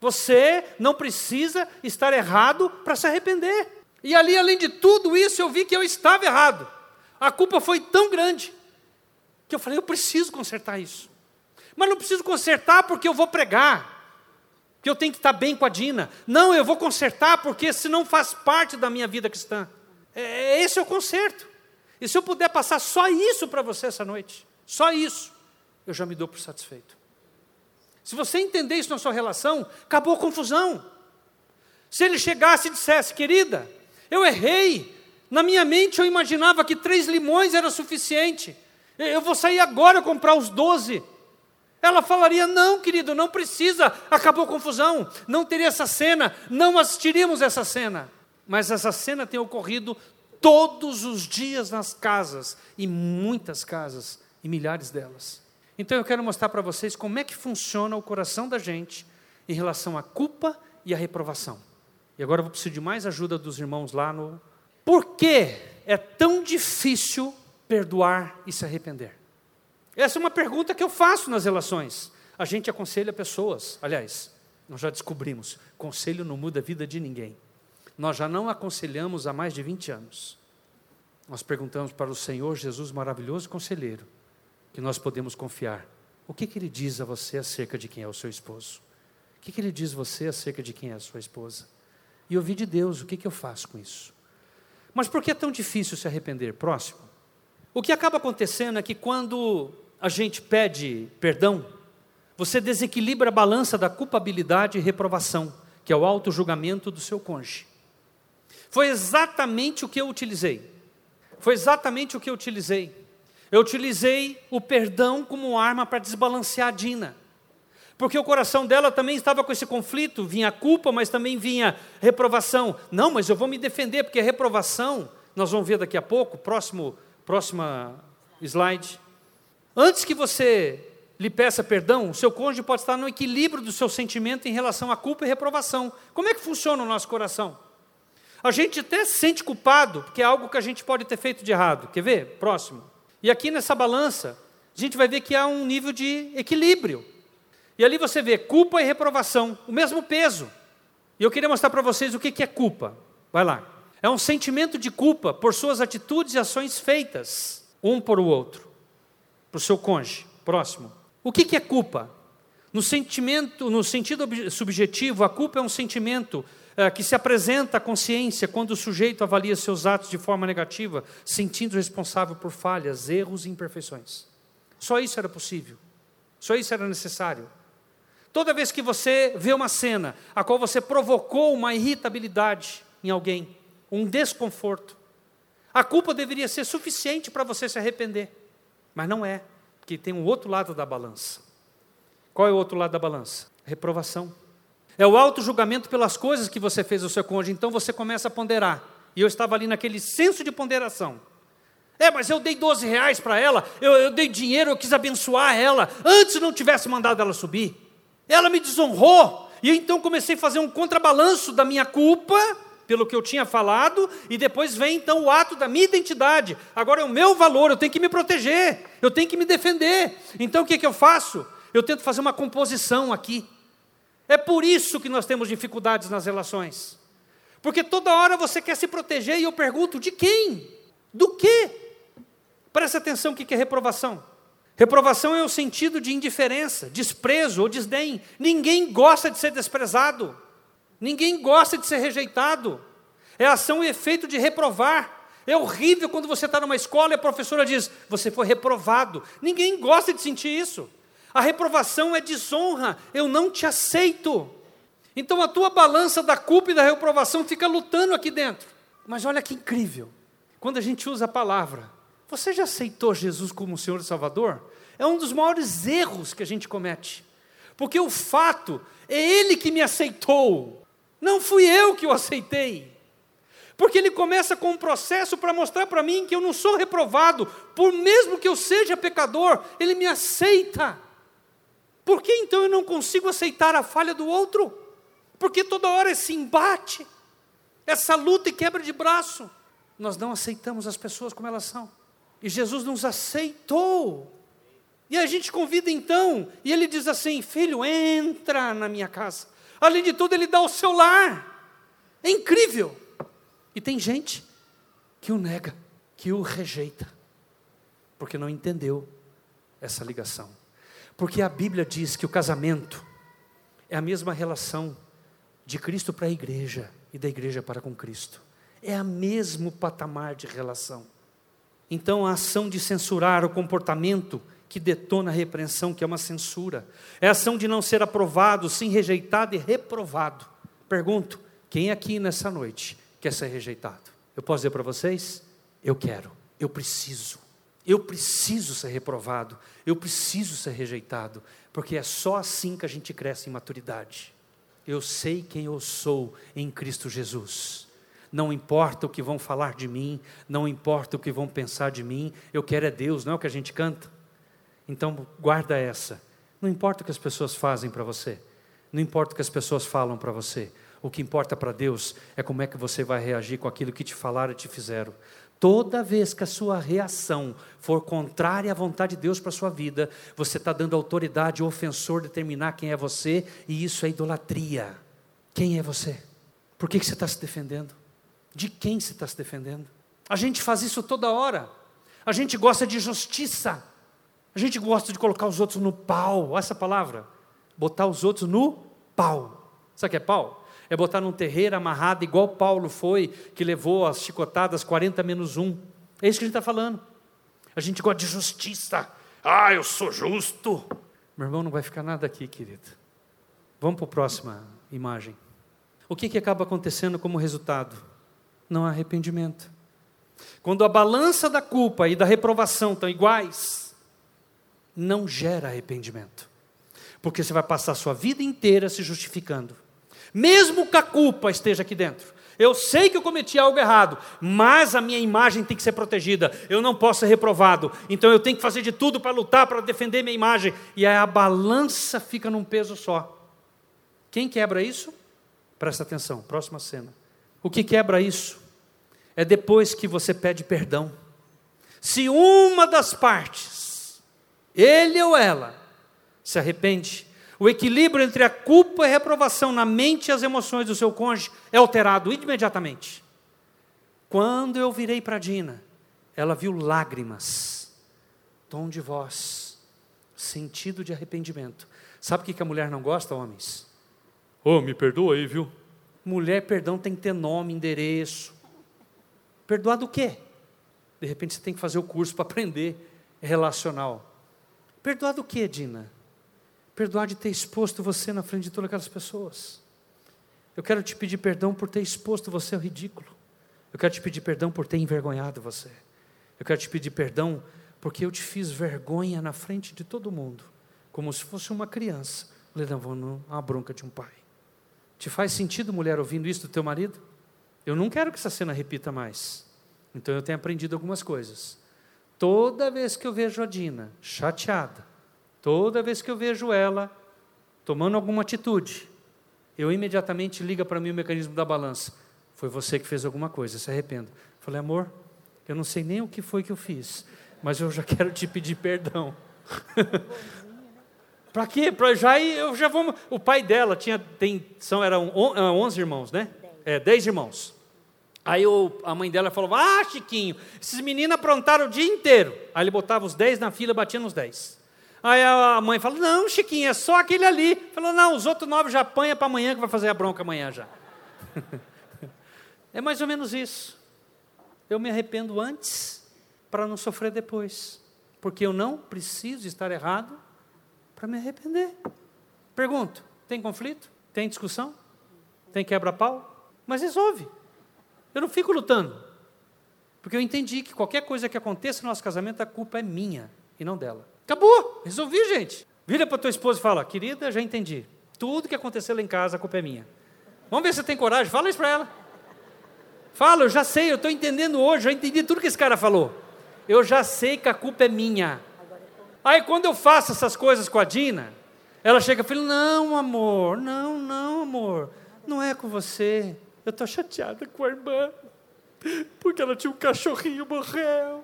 Você não precisa estar errado para se arrepender. E ali, além de tudo isso, eu vi que eu estava errado. A culpa foi tão grande que eu falei: eu preciso consertar isso. Mas não preciso consertar porque eu vou pregar, que eu tenho que estar bem com a Dina. Não, eu vou consertar porque senão faz parte da minha vida cristã. É, esse é o conserto. E se eu puder passar só isso para você essa noite, só isso, eu já me dou por satisfeito. Se você entender isso na sua relação, acabou a confusão. Se ele chegasse e dissesse, querida, eu errei, na minha mente eu imaginava que três limões era suficiente, eu vou sair agora comprar os doze. Ela falaria: Não, querido, não precisa, acabou a confusão, não teria essa cena, não assistiríamos essa cena. Mas essa cena tem ocorrido todos os dias nas casas, e muitas casas, e milhares delas. Então eu quero mostrar para vocês como é que funciona o coração da gente em relação à culpa e à reprovação. E agora eu vou precisar de mais ajuda dos irmãos lá no Por que é tão difícil perdoar e se arrepender? Essa é uma pergunta que eu faço nas relações. A gente aconselha pessoas, aliás, nós já descobrimos, conselho não muda a vida de ninguém. Nós já não aconselhamos há mais de 20 anos. Nós perguntamos para o Senhor Jesus, maravilhoso conselheiro, que nós podemos confiar. O que, que ele diz a você acerca de quem é o seu esposo? O que, que ele diz a você acerca de quem é a sua esposa? E ouvir de Deus, o que, que eu faço com isso? Mas por que é tão difícil se arrepender? Próximo. O que acaba acontecendo é que quando a gente pede perdão, você desequilibra a balança da culpabilidade e reprovação, que é o auto-julgamento do seu cônjuge. Foi exatamente o que eu utilizei. Foi exatamente o que eu utilizei. Eu utilizei o perdão como arma para desbalancear a Dina. Porque o coração dela também estava com esse conflito, vinha culpa, mas também vinha reprovação. Não, mas eu vou me defender, porque a reprovação, nós vamos ver daqui a pouco, próximo, próxima slide. Antes que você lhe peça perdão, o seu cônjuge pode estar no equilíbrio do seu sentimento em relação à culpa e reprovação. Como é que funciona o nosso coração? A gente até se sente culpado, porque é algo que a gente pode ter feito de errado. Quer ver? Próximo. E aqui nessa balança, a gente vai ver que há um nível de equilíbrio. E ali você vê culpa e reprovação, o mesmo peso. E eu queria mostrar para vocês o que é culpa. Vai lá. É um sentimento de culpa por suas atitudes e ações feitas, um por o outro, o seu cônjuge. Próximo. O que é culpa? No sentimento, no sentido subjetivo, a culpa é um sentimento é, que se apresenta à consciência quando o sujeito avalia seus atos de forma negativa, sentindo responsável por falhas, erros e imperfeições. Só isso era possível. Só isso era necessário. Toda vez que você vê uma cena a qual você provocou uma irritabilidade em alguém, um desconforto, a culpa deveria ser suficiente para você se arrepender, mas não é que tem um outro lado da balança. Qual é o outro lado da balança? Reprovação. É o auto-julgamento pelas coisas que você fez ao seu cônjuge, então você começa a ponderar. E eu estava ali naquele senso de ponderação. É, mas eu dei 12 reais para ela, eu, eu, dei dinheiro, eu quis abençoar ela, antes não tivesse mandado ela subir. Ela me desonrou, e então comecei a fazer um contrabalanço da minha culpa pelo que eu tinha falado, e depois vem então o ato da minha identidade. Agora é o meu valor, eu tenho que me proteger, eu tenho que me defender. Então o que, é que eu faço? Eu tento fazer uma composição aqui. É por isso que nós temos dificuldades nas relações. Porque toda hora você quer se proteger e eu pergunto: de quem? Do que? Presta atenção o que é reprovação. Reprovação é o sentido de indiferença, desprezo ou desdém. Ninguém gosta de ser desprezado. Ninguém gosta de ser rejeitado. É ação e efeito de reprovar. É horrível quando você está numa escola e a professora diz: Você foi reprovado. Ninguém gosta de sentir isso. A reprovação é desonra. Eu não te aceito. Então a tua balança da culpa e da reprovação fica lutando aqui dentro. Mas olha que incrível. Quando a gente usa a palavra, você já aceitou Jesus como Senhor e Salvador? É um dos maiores erros que a gente comete. Porque o fato é Ele que me aceitou. Não fui eu que o aceitei. Porque ele começa com um processo para mostrar para mim que eu não sou reprovado, por mesmo que eu seja pecador, ele me aceita. Por que então eu não consigo aceitar a falha do outro? Porque toda hora esse embate, essa luta e quebra de braço, nós não aceitamos as pessoas como elas são. E Jesus nos aceitou. E a gente convida então, e ele diz assim: Filho, entra na minha casa. Além de tudo, ele dá o seu lar. É incrível. E tem gente que o nega, que o rejeita, porque não entendeu essa ligação. Porque a Bíblia diz que o casamento é a mesma relação de Cristo para a igreja e da igreja para com Cristo. É o mesmo patamar de relação. Então, a ação de censurar o comportamento que detona a repreensão, que é uma censura. É a ação de não ser aprovado, sim rejeitado e reprovado. Pergunto: quem aqui nessa noite quer ser rejeitado? Eu posso dizer para vocês? Eu quero, eu preciso. Eu preciso ser reprovado, eu preciso ser rejeitado, porque é só assim que a gente cresce em maturidade. Eu sei quem eu sou em Cristo Jesus. Não importa o que vão falar de mim, não importa o que vão pensar de mim, eu quero é Deus, não é o que a gente canta? Então, guarda essa. Não importa o que as pessoas fazem para você, não importa o que as pessoas falam para você. O que importa para Deus é como é que você vai reagir com aquilo que te falaram e te fizeram. Toda vez que a sua reação for contrária à vontade de Deus para a sua vida, você está dando autoridade ao ofensor determinar quem é você, e isso é idolatria. Quem é você? Por que, que você está se defendendo? De quem você está se defendendo? A gente faz isso toda hora. A gente gosta de justiça. A gente gosta de colocar os outros no pau. Olha essa palavra. Botar os outros no pau. Sabe o que é pau? É botar num terreiro amarrado, igual Paulo foi, que levou as chicotadas 40 menos 1. É isso que a gente está falando. A gente gosta de justiça. Ah, eu sou justo. Meu irmão, não vai ficar nada aqui, querido. Vamos para a próxima imagem. O que, que acaba acontecendo como resultado? Não há arrependimento. Quando a balança da culpa e da reprovação estão iguais, não gera arrependimento. Porque você vai passar a sua vida inteira se justificando. Mesmo que a culpa esteja aqui dentro. Eu sei que eu cometi algo errado, mas a minha imagem tem que ser protegida. Eu não posso ser reprovado. Então eu tenho que fazer de tudo para lutar, para defender minha imagem. E aí a balança fica num peso só. Quem quebra isso? Presta atenção, próxima cena. O que quebra isso? É depois que você pede perdão. Se uma das partes, ele ou ela, se arrepende, o equilíbrio entre a culpa e a reprovação na mente e as emoções do seu cônjuge é alterado imediatamente. Quando eu virei para Dina, ela viu lágrimas, tom de voz, sentido de arrependimento. Sabe o que a mulher não gosta, homens? Oh, me perdoa aí, viu? Mulher, perdão tem que ter nome, endereço. Perdoar do quê? De repente você tem que fazer o curso para aprender relacional. Perdoar do quê, Dina? Perdoar de ter exposto você na frente de todas aquelas pessoas. Eu quero te pedir perdão por ter exposto você ao ridículo. Eu quero te pedir perdão por ter envergonhado você. Eu quero te pedir perdão porque eu te fiz vergonha na frente de todo mundo, como se fosse uma criança levando a bronca de um pai. Te faz sentido, mulher, ouvindo isso do teu marido? Eu não quero que essa cena repita mais. Então eu tenho aprendido algumas coisas. Toda vez que eu vejo a Dina chateada, Toda vez que eu vejo ela tomando alguma atitude, eu imediatamente liga para mim o mecanismo da balança. Foi você que fez alguma coisa, se arrependo. Falei, amor, eu não sei nem o que foi que eu fiz, mas eu já quero te pedir perdão. para quê? Para já eu já vou. O pai dela tinha tem são eram 11 irmãos, né? É, 10 irmãos. Aí o, a mãe dela falou: Ah, Chiquinho, esses meninos aprontaram o dia inteiro. Aí ele botava os 10 na fila, batia nos 10. Aí a mãe falou: Não, Chiquinho, é só aquele ali. Falou: Não, os outros nove já apanha para amanhã, que vai fazer a bronca amanhã já. é mais ou menos isso. Eu me arrependo antes para não sofrer depois. Porque eu não preciso estar errado para me arrepender. Pergunto: tem conflito? Tem discussão? Tem quebra-pau? Mas resolve. Eu não fico lutando. Porque eu entendi que qualquer coisa que aconteça no nosso casamento, a culpa é minha e não dela. Acabou, resolvi, gente. Vira para tua esposa e fala: Querida, já entendi. Tudo que aconteceu lá em casa, a culpa é minha. Vamos ver se você tem coragem. Fala isso para ela. Fala, eu já sei, eu estou entendendo hoje, eu entendi tudo que esse cara falou. Eu já sei que a culpa é minha. Aí quando eu faço essas coisas com a Dina, ela chega e fala: Não, amor, não, não, amor, não é com você. Eu estou chateada com a irmã, porque ela tinha um cachorrinho morreu.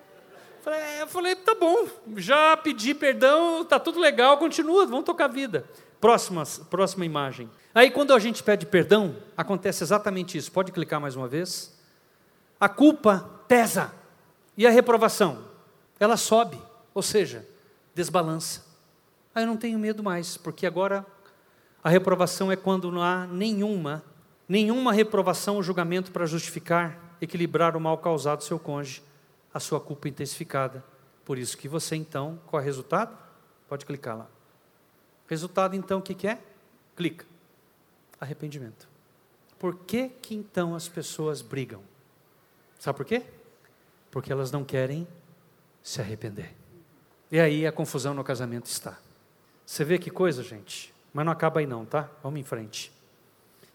É, eu falei, tá bom, já pedi perdão, tá tudo legal, continua, vamos tocar a vida. Próxima, próxima imagem. Aí quando a gente pede perdão, acontece exatamente isso. Pode clicar mais uma vez. A culpa pesa e a reprovação, ela sobe, ou seja, desbalança. Aí eu não tenho medo mais, porque agora a reprovação é quando não há nenhuma, nenhuma reprovação ou julgamento para justificar, equilibrar o mal causado ao seu cônjuge a sua culpa intensificada. Por isso que você então, qual é o resultado? Pode clicar lá. Resultado então o que, que é? Clica. Arrependimento. Por que que então as pessoas brigam? Sabe por quê? Porque elas não querem se arrepender. E aí a confusão no casamento está. Você vê que coisa, gente? Mas não acaba aí não, tá? Vamos em frente.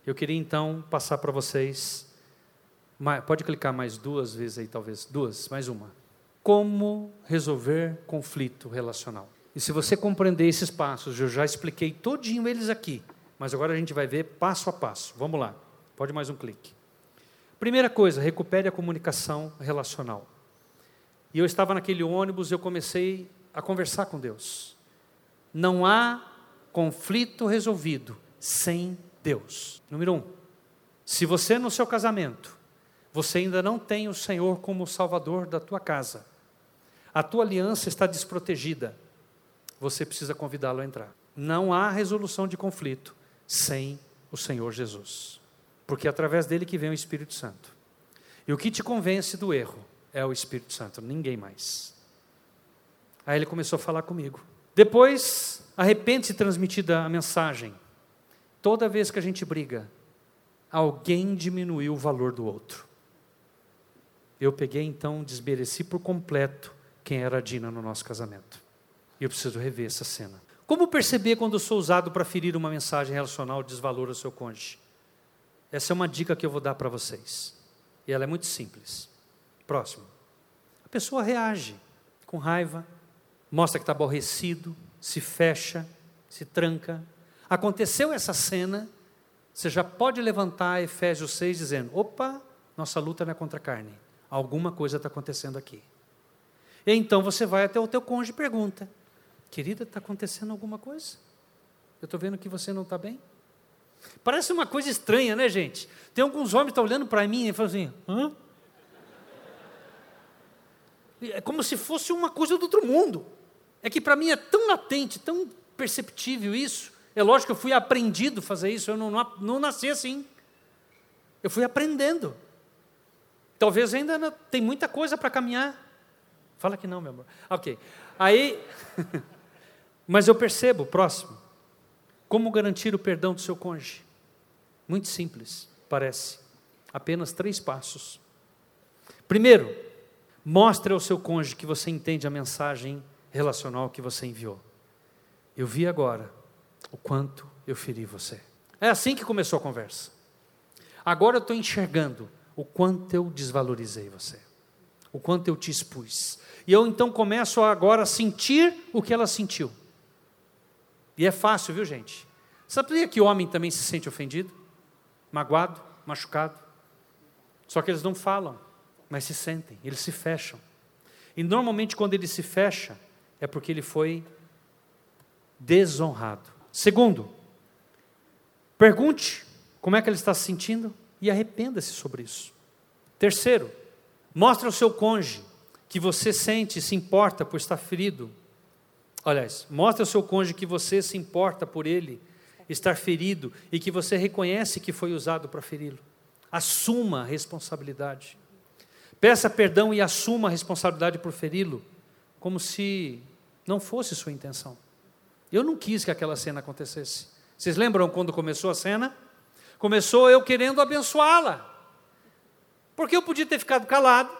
Eu queria então passar para vocês Pode clicar mais duas vezes aí, talvez. Duas, mais uma. Como resolver conflito relacional. E se você compreender esses passos, eu já expliquei todinho eles aqui, mas agora a gente vai ver passo a passo. Vamos lá. Pode mais um clique. Primeira coisa, recupere a comunicação relacional. E eu estava naquele ônibus eu comecei a conversar com Deus. Não há conflito resolvido sem Deus. Número um, se você no seu casamento, você ainda não tem o Senhor como Salvador da tua casa, a tua aliança está desprotegida, você precisa convidá-lo a entrar. Não há resolução de conflito sem o Senhor Jesus, porque é através dele que vem o Espírito Santo. E o que te convence do erro é o Espírito Santo, ninguém mais. Aí ele começou a falar comigo. Depois, arrepende-se transmitida a mensagem. Toda vez que a gente briga, alguém diminuiu o valor do outro. Eu peguei então, desmereci por completo quem era a Dina no nosso casamento. E eu preciso rever essa cena. Como perceber quando eu sou usado para ferir uma mensagem relacional de desvalor ao seu cônjuge? Essa é uma dica que eu vou dar para vocês. E ela é muito simples. Próximo. A pessoa reage com raiva, mostra que está aborrecido, se fecha, se tranca. Aconteceu essa cena, você já pode levantar Efésios 6 dizendo: opa, nossa luta não é contra a carne. Alguma coisa está acontecendo aqui. E então você vai até o teu cônjuge e pergunta: Querida, está acontecendo alguma coisa? Eu estou vendo que você não está bem. Parece uma coisa estranha, né, gente? Tem alguns homens que estão olhando para mim e falam assim: hã? É como se fosse uma coisa do outro mundo. É que para mim é tão latente, tão perceptível isso. É lógico que eu fui aprendido a fazer isso, eu não, não, não nasci assim. Eu fui aprendendo. Talvez ainda tem muita coisa para caminhar. Fala que não, meu amor. Ok. Aí. Mas eu percebo, próximo, como garantir o perdão do seu cônjuge? Muito simples, parece. Apenas três passos. Primeiro, mostre ao seu cônjuge que você entende a mensagem relacional que você enviou. Eu vi agora o quanto eu feri você. É assim que começou a conversa. Agora eu estou enxergando o quanto eu desvalorizei você, o quanto eu te expus. E eu então começo agora a sentir o que ela sentiu. E é fácil, viu, gente? Sabia que o homem também se sente ofendido, magoado, machucado? Só que eles não falam, mas se sentem, eles se fecham. E normalmente, quando ele se fecha, é porque ele foi desonrado. Segundo, pergunte como é que ele está se sentindo e arrependa-se sobre isso. Terceiro, mostre ao seu cônjuge que você sente se importa por estar ferido Aliás, mostre ao seu cônjuge que você se importa por ele estar ferido e que você reconhece que foi usado para feri-lo. Assuma a responsabilidade. Peça perdão e assuma a responsabilidade por feri-lo, como se não fosse sua intenção. Eu não quis que aquela cena acontecesse. Vocês lembram quando começou a cena? Começou eu querendo abençoá-la. Porque eu podia ter ficado calado,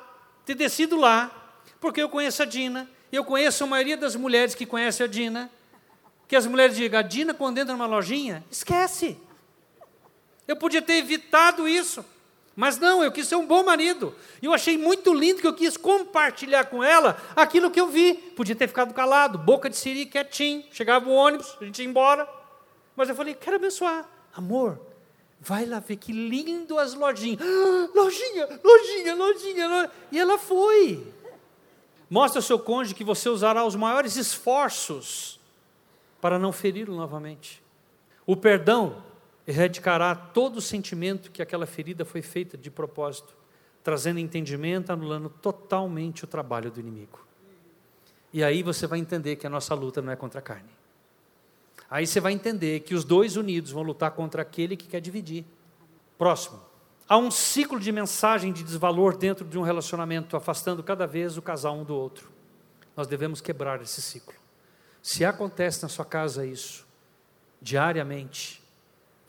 ter descido lá, porque eu conheço a Dina, eu conheço a maioria das mulheres que conhecem a Dina, que as mulheres digam, a Dina quando entra numa lojinha, esquece. Eu podia ter evitado isso. Mas não, eu quis ser um bom marido. E eu achei muito lindo que eu quis compartilhar com ela aquilo que eu vi. Podia ter ficado calado, boca de siri, quietinho. Chegava o ônibus, a gente ia embora. Mas eu falei, quero abençoar. Amor, vai lá ver que lindo as lojinhas. Ah, lojinha, lojinha, lojinha, lojinha. E ela foi. Mostre ao seu cônjuge que você usará os maiores esforços para não feri-lo novamente. O perdão erradicará todo o sentimento que aquela ferida foi feita de propósito, trazendo entendimento, anulando totalmente o trabalho do inimigo. E aí você vai entender que a nossa luta não é contra a carne. Aí você vai entender que os dois unidos vão lutar contra aquele que quer dividir. Próximo. Há um ciclo de mensagem de desvalor dentro de um relacionamento, afastando cada vez o casal um do outro. Nós devemos quebrar esse ciclo. Se acontece na sua casa isso, diariamente,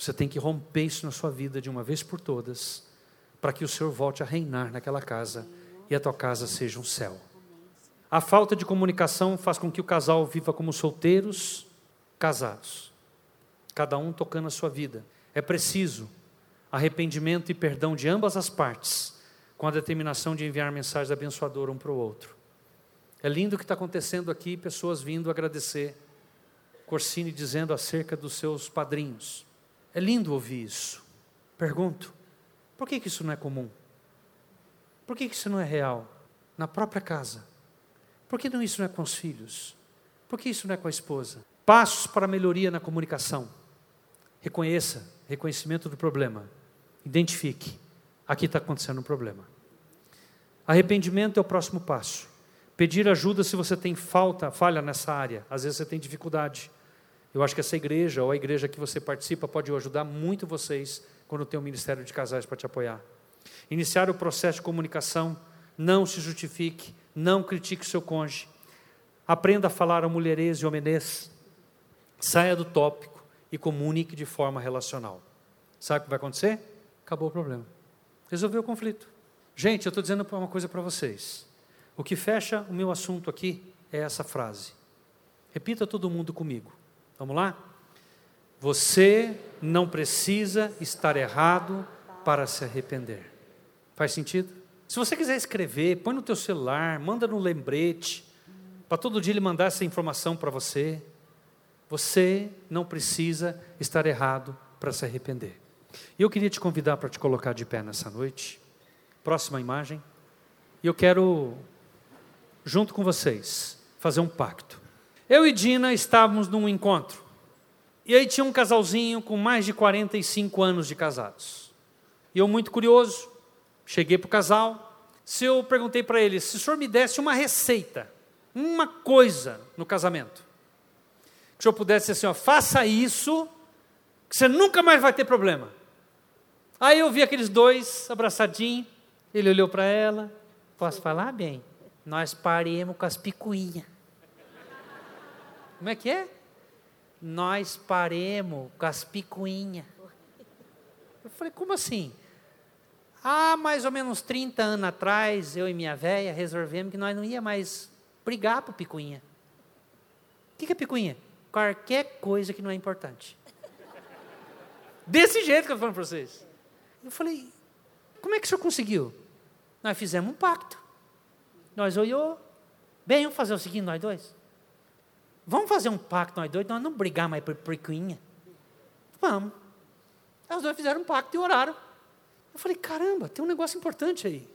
você tem que romper isso na sua vida de uma vez por todas, para que o Senhor volte a reinar naquela casa e a tua casa seja um céu. A falta de comunicação faz com que o casal viva como solteiros, casados, cada um tocando a sua vida. É preciso arrependimento e perdão de ambas as partes, com a determinação de enviar mensagens abençoadoras um para o outro. É lindo o que está acontecendo aqui, pessoas vindo agradecer. Corsini dizendo acerca dos seus padrinhos. É lindo ouvir isso. Pergunto: Por que, que isso não é comum? Por que, que isso não é real? Na própria casa. Por que não isso não é com os filhos? Por que isso não é com a esposa? Passos para melhoria na comunicação. Reconheça, reconhecimento do problema. Identifique. Aqui está acontecendo um problema. Arrependimento é o próximo passo. Pedir ajuda se você tem falta, falha nessa área. Às vezes você tem dificuldade. Eu acho que essa igreja ou a igreja que você participa pode ajudar muito vocês quando tem um ministério de casais para te apoiar. Iniciar o processo de comunicação, não se justifique, não critique seu cônjuge. Aprenda a falar a mulherês e homenês. Saia do tópico e comunique de forma relacional. Sabe o que vai acontecer? Acabou o problema. Resolveu o conflito. Gente, eu estou dizendo uma coisa para vocês. O que fecha o meu assunto aqui é essa frase. Repita todo mundo comigo. Vamos lá? Você não precisa estar errado para se arrepender. Faz sentido? Se você quiser escrever, põe no teu celular, manda no lembrete, para todo dia ele mandar essa informação para você. Você não precisa estar errado para se arrepender. E eu queria te convidar para te colocar de pé nessa noite. Próxima imagem. E eu quero, junto com vocês, fazer um pacto. Eu e Dina estávamos num encontro. E aí tinha um casalzinho com mais de 45 anos de casados. E eu, muito curioso, cheguei para o casal. Se eu perguntei para ele, se o senhor me desse uma receita, uma coisa no casamento, que o senhor pudesse dizer assim, ó, faça isso, que você nunca mais vai ter problema. Aí eu vi aqueles dois abraçadinhos, ele olhou para ela, posso falar bem? Nós paremos com as picuinhas. Como é que é? Nós paremos com as picuinhas. Eu falei, como assim? Há mais ou menos 30 anos atrás, eu e minha velha resolvemos que nós não ia mais brigar por picuinha. O que é picuinha? Qualquer coisa que não é importante. Desse jeito que eu falando para vocês. Eu falei, como é que o senhor conseguiu? Nós fizemos um pacto. Nós olhou. Bem, vamos fazer o seguinte, nós dois. Vamos fazer um pacto nós dois, nós não brigar mais por picuinha. Vamos. Os dois fizeram um pacto e oraram. Eu falei, caramba, tem um negócio importante aí.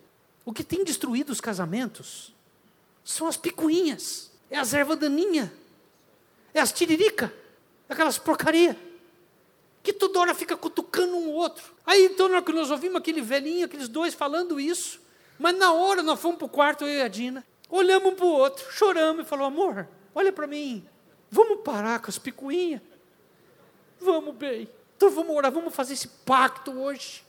O que tem destruído os casamentos são as picuinhas, é as ervas daninhas, é as tiririca, aquelas porcaria, que toda hora fica cutucando um outro. Aí então, na hora que nós ouvimos aquele velhinho, aqueles dois falando isso, mas na hora nós fomos para o quarto, eu e a Dina, olhamos um para o outro, choramos e falou, amor, olha para mim, vamos parar com as picuinhas? Vamos, bem. Então vamos orar, vamos fazer esse pacto hoje.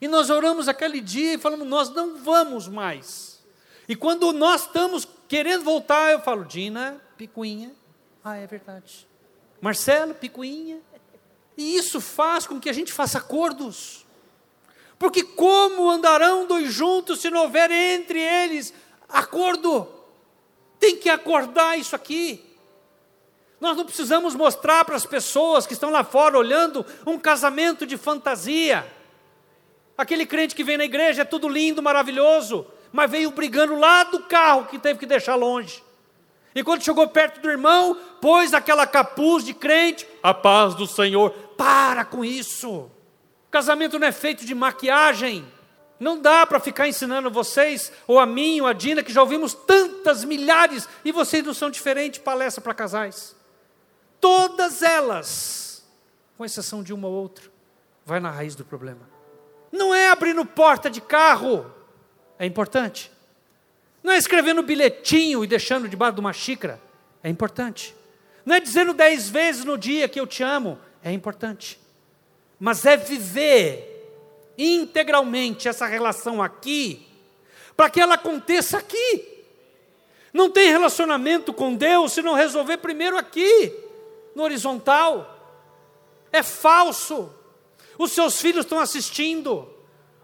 E nós oramos aquele dia e falamos, nós não vamos mais. E quando nós estamos querendo voltar, eu falo, Dina, picuinha. Ah, é verdade. Marcelo, picuinha. E isso faz com que a gente faça acordos. Porque como andarão dois juntos se não houver entre eles acordo? Tem que acordar isso aqui. Nós não precisamos mostrar para as pessoas que estão lá fora olhando um casamento de fantasia. Aquele crente que vem na igreja é tudo lindo, maravilhoso, mas veio brigando lá do carro que teve que deixar longe. E quando chegou perto do irmão, pôs aquela capuz de crente, a paz do Senhor. Para com isso. Casamento não é feito de maquiagem. Não dá para ficar ensinando vocês, ou a mim, ou a Dina, que já ouvimos tantas milhares, e vocês não são diferentes, palestra para casais. Todas elas, com exceção de uma ou outra, vai na raiz do problema. Não é abrindo porta de carro, é importante. Não é escrevendo bilhetinho e deixando debaixo de uma xícara, é importante. Não é dizendo dez vezes no dia que eu te amo, é importante. Mas é viver integralmente essa relação aqui, para que ela aconteça aqui. Não tem relacionamento com Deus se não resolver primeiro aqui, no horizontal. É falso. Os seus filhos estão assistindo.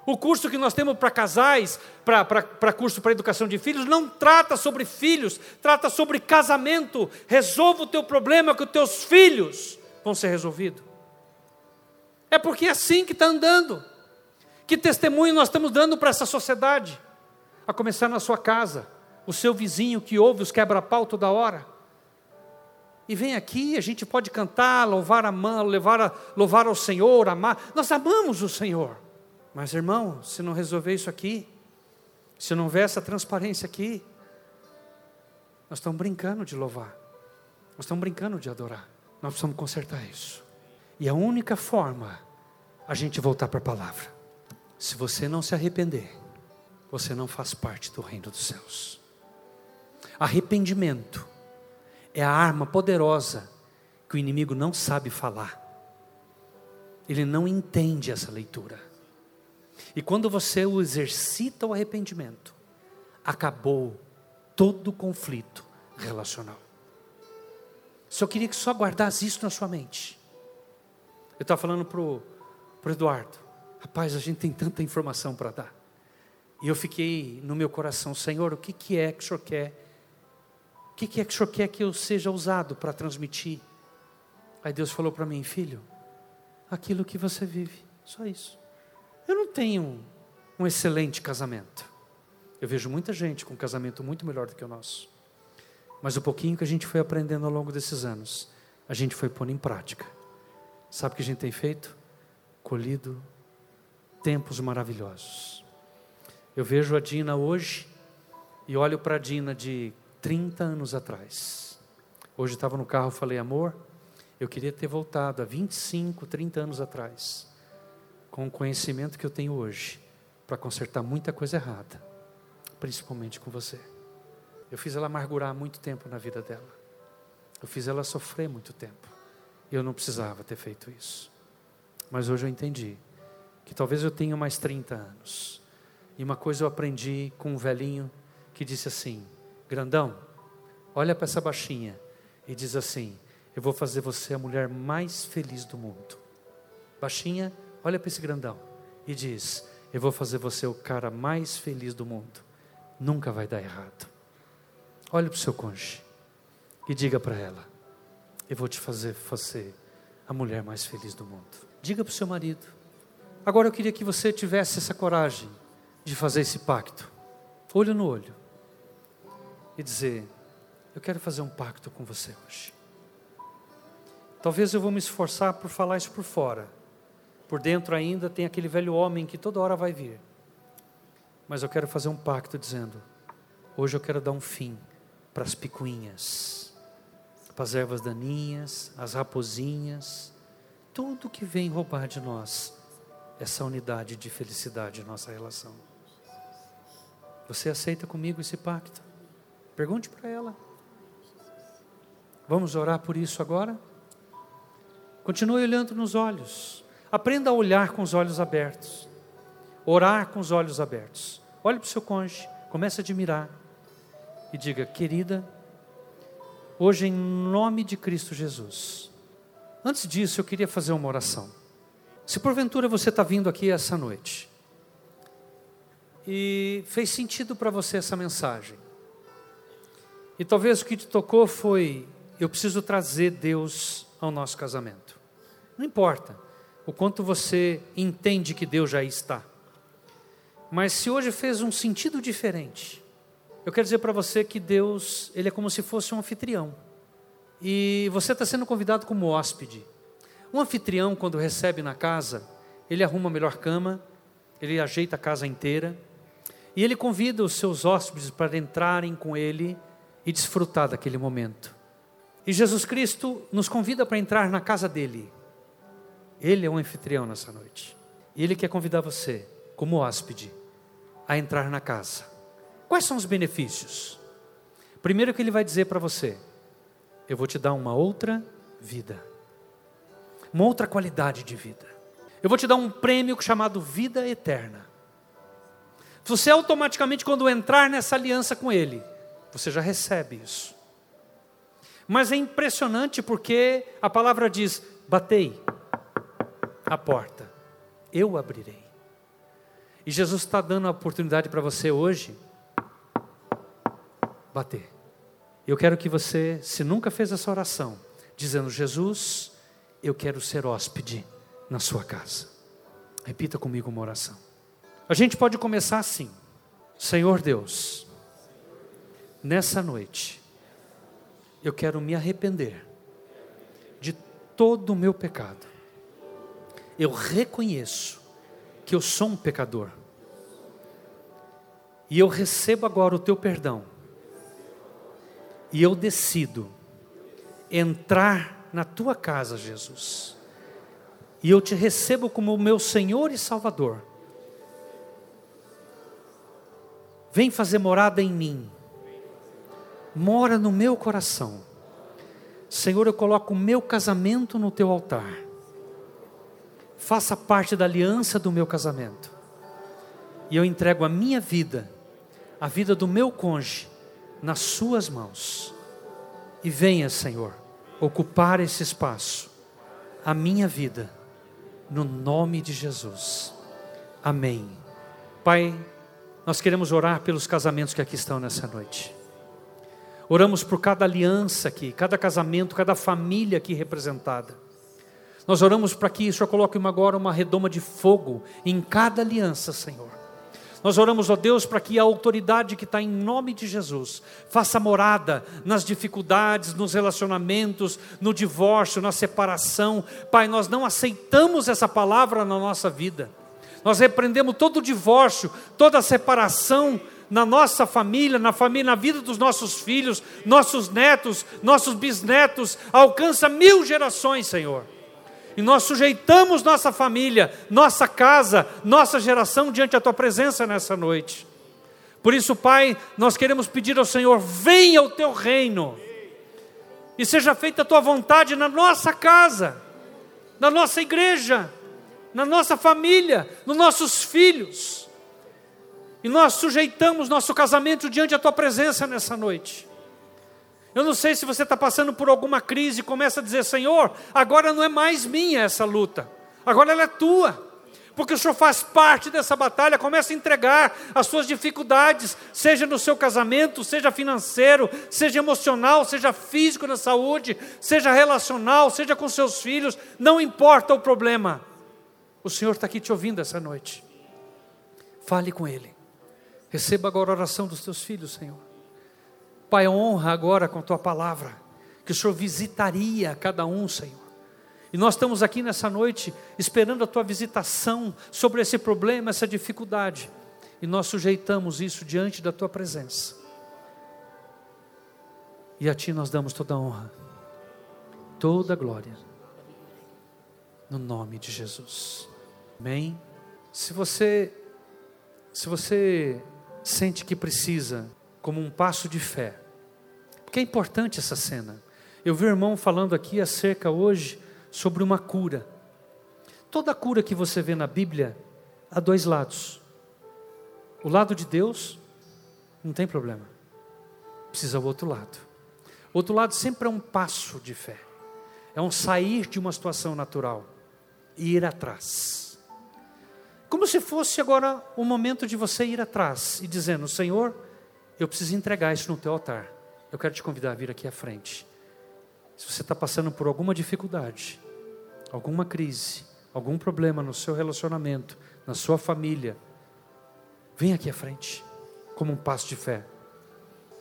O curso que nós temos para casais, para curso para educação de filhos, não trata sobre filhos, trata sobre casamento. Resolva o teu problema que os teus filhos vão ser resolvidos. É porque é assim que está andando. Que testemunho nós estamos dando para essa sociedade? A começar na sua casa, o seu vizinho que ouve os quebra-pau toda hora, e vem aqui, a gente pode cantar, louvar a mão, levar a, louvar ao Senhor, amar. Nós amamos o Senhor. Mas irmão, se não resolver isso aqui, se não houver essa transparência aqui, nós estamos brincando de louvar, nós estamos brincando de adorar. Nós precisamos consertar isso. E a única forma a gente voltar para a palavra. Se você não se arrepender, você não faz parte do reino dos céus. Arrependimento é a arma poderosa que o inimigo não sabe falar. Ele não entende essa leitura. E quando você o exercita o arrependimento, acabou todo o conflito relacional. Só queria que só guardasse isso na sua mente. Eu estava falando para o Eduardo, rapaz, a gente tem tanta informação para dar. E eu fiquei no meu coração, Senhor, o que, que é que o Senhor quer? O que, que é que o Senhor quer que eu seja usado para transmitir? Aí Deus falou para mim, filho, aquilo que você vive, só isso. Eu não tenho um excelente casamento. Eu vejo muita gente com um casamento muito melhor do que o nosso. Mas o pouquinho que a gente foi aprendendo ao longo desses anos, a gente foi pondo em prática. Sabe o que a gente tem feito? Colhido tempos maravilhosos. Eu vejo a Dina hoje e olho para a Dina de 30 anos atrás. Hoje estava no carro falei, amor, eu queria ter voltado há 25, 30 anos atrás, com o conhecimento que eu tenho hoje, para consertar muita coisa errada, principalmente com você. Eu fiz ela amargurar muito tempo na vida dela. Eu fiz ela sofrer muito tempo. Eu não precisava ter feito isso. Mas hoje eu entendi que talvez eu tenha mais 30 anos. E uma coisa eu aprendi com um velhinho que disse assim: Grandão, olha para essa baixinha e diz assim: Eu vou fazer você a mulher mais feliz do mundo. Baixinha, olha para esse grandão e diz: Eu vou fazer você o cara mais feliz do mundo. Nunca vai dar errado. Olhe para o seu cônjuge e diga para ela: Eu vou te fazer você a mulher mais feliz do mundo. Diga para o seu marido. Agora eu queria que você tivesse essa coragem de fazer esse pacto, olho no olho, e dizer: Eu quero fazer um pacto com você hoje. Talvez eu vou me esforçar por falar isso por fora. Por dentro ainda tem aquele velho homem que toda hora vai vir. Mas eu quero fazer um pacto dizendo: Hoje eu quero dar um fim para as picuinhas, para as ervas daninhas, as raposinhas, tudo que vem roubar de nós essa unidade de felicidade em nossa relação. Você aceita comigo esse pacto? Pergunte para ela. Vamos orar por isso agora? Continue olhando nos olhos. Aprenda a olhar com os olhos abertos. Orar com os olhos abertos. Olhe para o seu cônjuge, comece a admirar e diga: Querida, hoje em nome de Cristo Jesus. Antes disso, eu queria fazer uma oração. Se porventura você está vindo aqui essa noite e fez sentido para você essa mensagem, e talvez o que te tocou foi: eu preciso trazer Deus ao nosso casamento. Não importa o quanto você entende que Deus já está, mas se hoje fez um sentido diferente, eu quero dizer para você que Deus, Ele é como se fosse um anfitrião. E você está sendo convidado como hóspede. Um anfitrião, quando recebe na casa, ele arruma a melhor cama, ele ajeita a casa inteira, e ele convida os seus hóspedes para entrarem com ele e desfrutar daquele momento. E Jesus Cristo nos convida para entrar na casa dele. Ele é um anfitrião nessa noite. Ele quer convidar você, como hóspede, a entrar na casa. Quais são os benefícios? Primeiro que ele vai dizer para você: eu vou te dar uma outra vida, uma outra qualidade de vida. Eu vou te dar um prêmio chamado vida eterna. Você automaticamente, quando entrar nessa aliança com Ele, você já recebe isso. Mas é impressionante porque a palavra diz: batei a porta, eu abrirei. E Jesus está dando a oportunidade para você hoje bater. Eu quero que você, se nunca fez essa oração, dizendo: Jesus, eu quero ser hóspede na sua casa. Repita comigo uma oração. A gente pode começar assim: Senhor Deus, nessa noite, eu quero me arrepender de todo o meu pecado. Eu reconheço que eu sou um pecador. E eu recebo agora o teu perdão. E eu decido entrar na tua casa, Jesus. E eu te recebo como meu Senhor e Salvador. Vem fazer morada em mim. Mora no meu coração. Senhor, eu coloco o meu casamento no teu altar. Faça parte da aliança do meu casamento. E eu entrego a minha vida, a vida do meu cônjuge, nas suas mãos. E venha, Senhor, ocupar esse espaço, a minha vida, no nome de Jesus. Amém. Pai, nós queremos orar pelos casamentos que aqui estão nessa noite. Oramos por cada aliança aqui, cada casamento, cada família aqui representada. Nós oramos para que o Senhor coloque agora uma redoma de fogo em cada aliança, Senhor. Nós oramos, ó Deus, para que a autoridade que está em nome de Jesus faça morada nas dificuldades, nos relacionamentos, no divórcio, na separação. Pai, nós não aceitamos essa palavra na nossa vida. Nós repreendemos todo o divórcio, toda a separação na nossa família, na família, na vida dos nossos filhos, nossos netos, nossos bisnetos, alcança mil gerações, Senhor. E nós sujeitamos nossa família, nossa casa, nossa geração diante da tua presença nessa noite. Por isso, Pai, nós queremos pedir ao Senhor: venha o teu reino, e seja feita a tua vontade na nossa casa, na nossa igreja, na nossa família, nos nossos filhos. E nós sujeitamos nosso casamento diante da tua presença nessa noite. Eu não sei se você está passando por alguma crise e começa a dizer: Senhor, agora não é mais minha essa luta, agora ela é tua. Porque o Senhor faz parte dessa batalha, começa a entregar as suas dificuldades, seja no seu casamento, seja financeiro, seja emocional, seja físico na saúde, seja relacional, seja com seus filhos, não importa o problema. O Senhor está aqui te ouvindo essa noite. Fale com Ele. Receba agora a oração dos teus filhos, Senhor. Pai, honra agora com a tua palavra, que o Senhor visitaria cada um, Senhor. E nós estamos aqui nessa noite esperando a tua visitação sobre esse problema, essa dificuldade. E nós sujeitamos isso diante da tua presença. E a ti nós damos toda a honra, toda a glória. No nome de Jesus. Amém. Se você se você sente que precisa como um passo de fé, porque é importante essa cena. Eu vi o irmão falando aqui acerca hoje sobre uma cura. Toda cura que você vê na Bíblia há dois lados. O lado de Deus não tem problema. Precisa o outro lado. O outro lado sempre é um passo de fé. É um sair de uma situação natural e ir atrás. Como se fosse agora o momento de você ir atrás e dizendo: Senhor, eu preciso entregar isso no teu altar. Eu quero te convidar a vir aqui à frente. Se você está passando por alguma dificuldade, alguma crise, algum problema no seu relacionamento, na sua família, venha aqui à frente, como um passo de fé.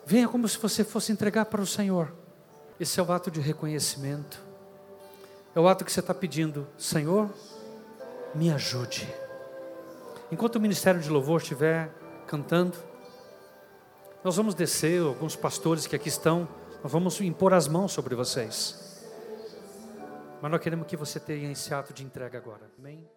Venha como se você fosse entregar para o Senhor. Esse é o ato de reconhecimento. É o ato que você está pedindo, Senhor, me ajude. Enquanto o ministério de louvor estiver cantando, nós vamos descer, alguns pastores que aqui estão, nós vamos impor as mãos sobre vocês. Mas nós queremos que você tenha esse ato de entrega agora. Amém?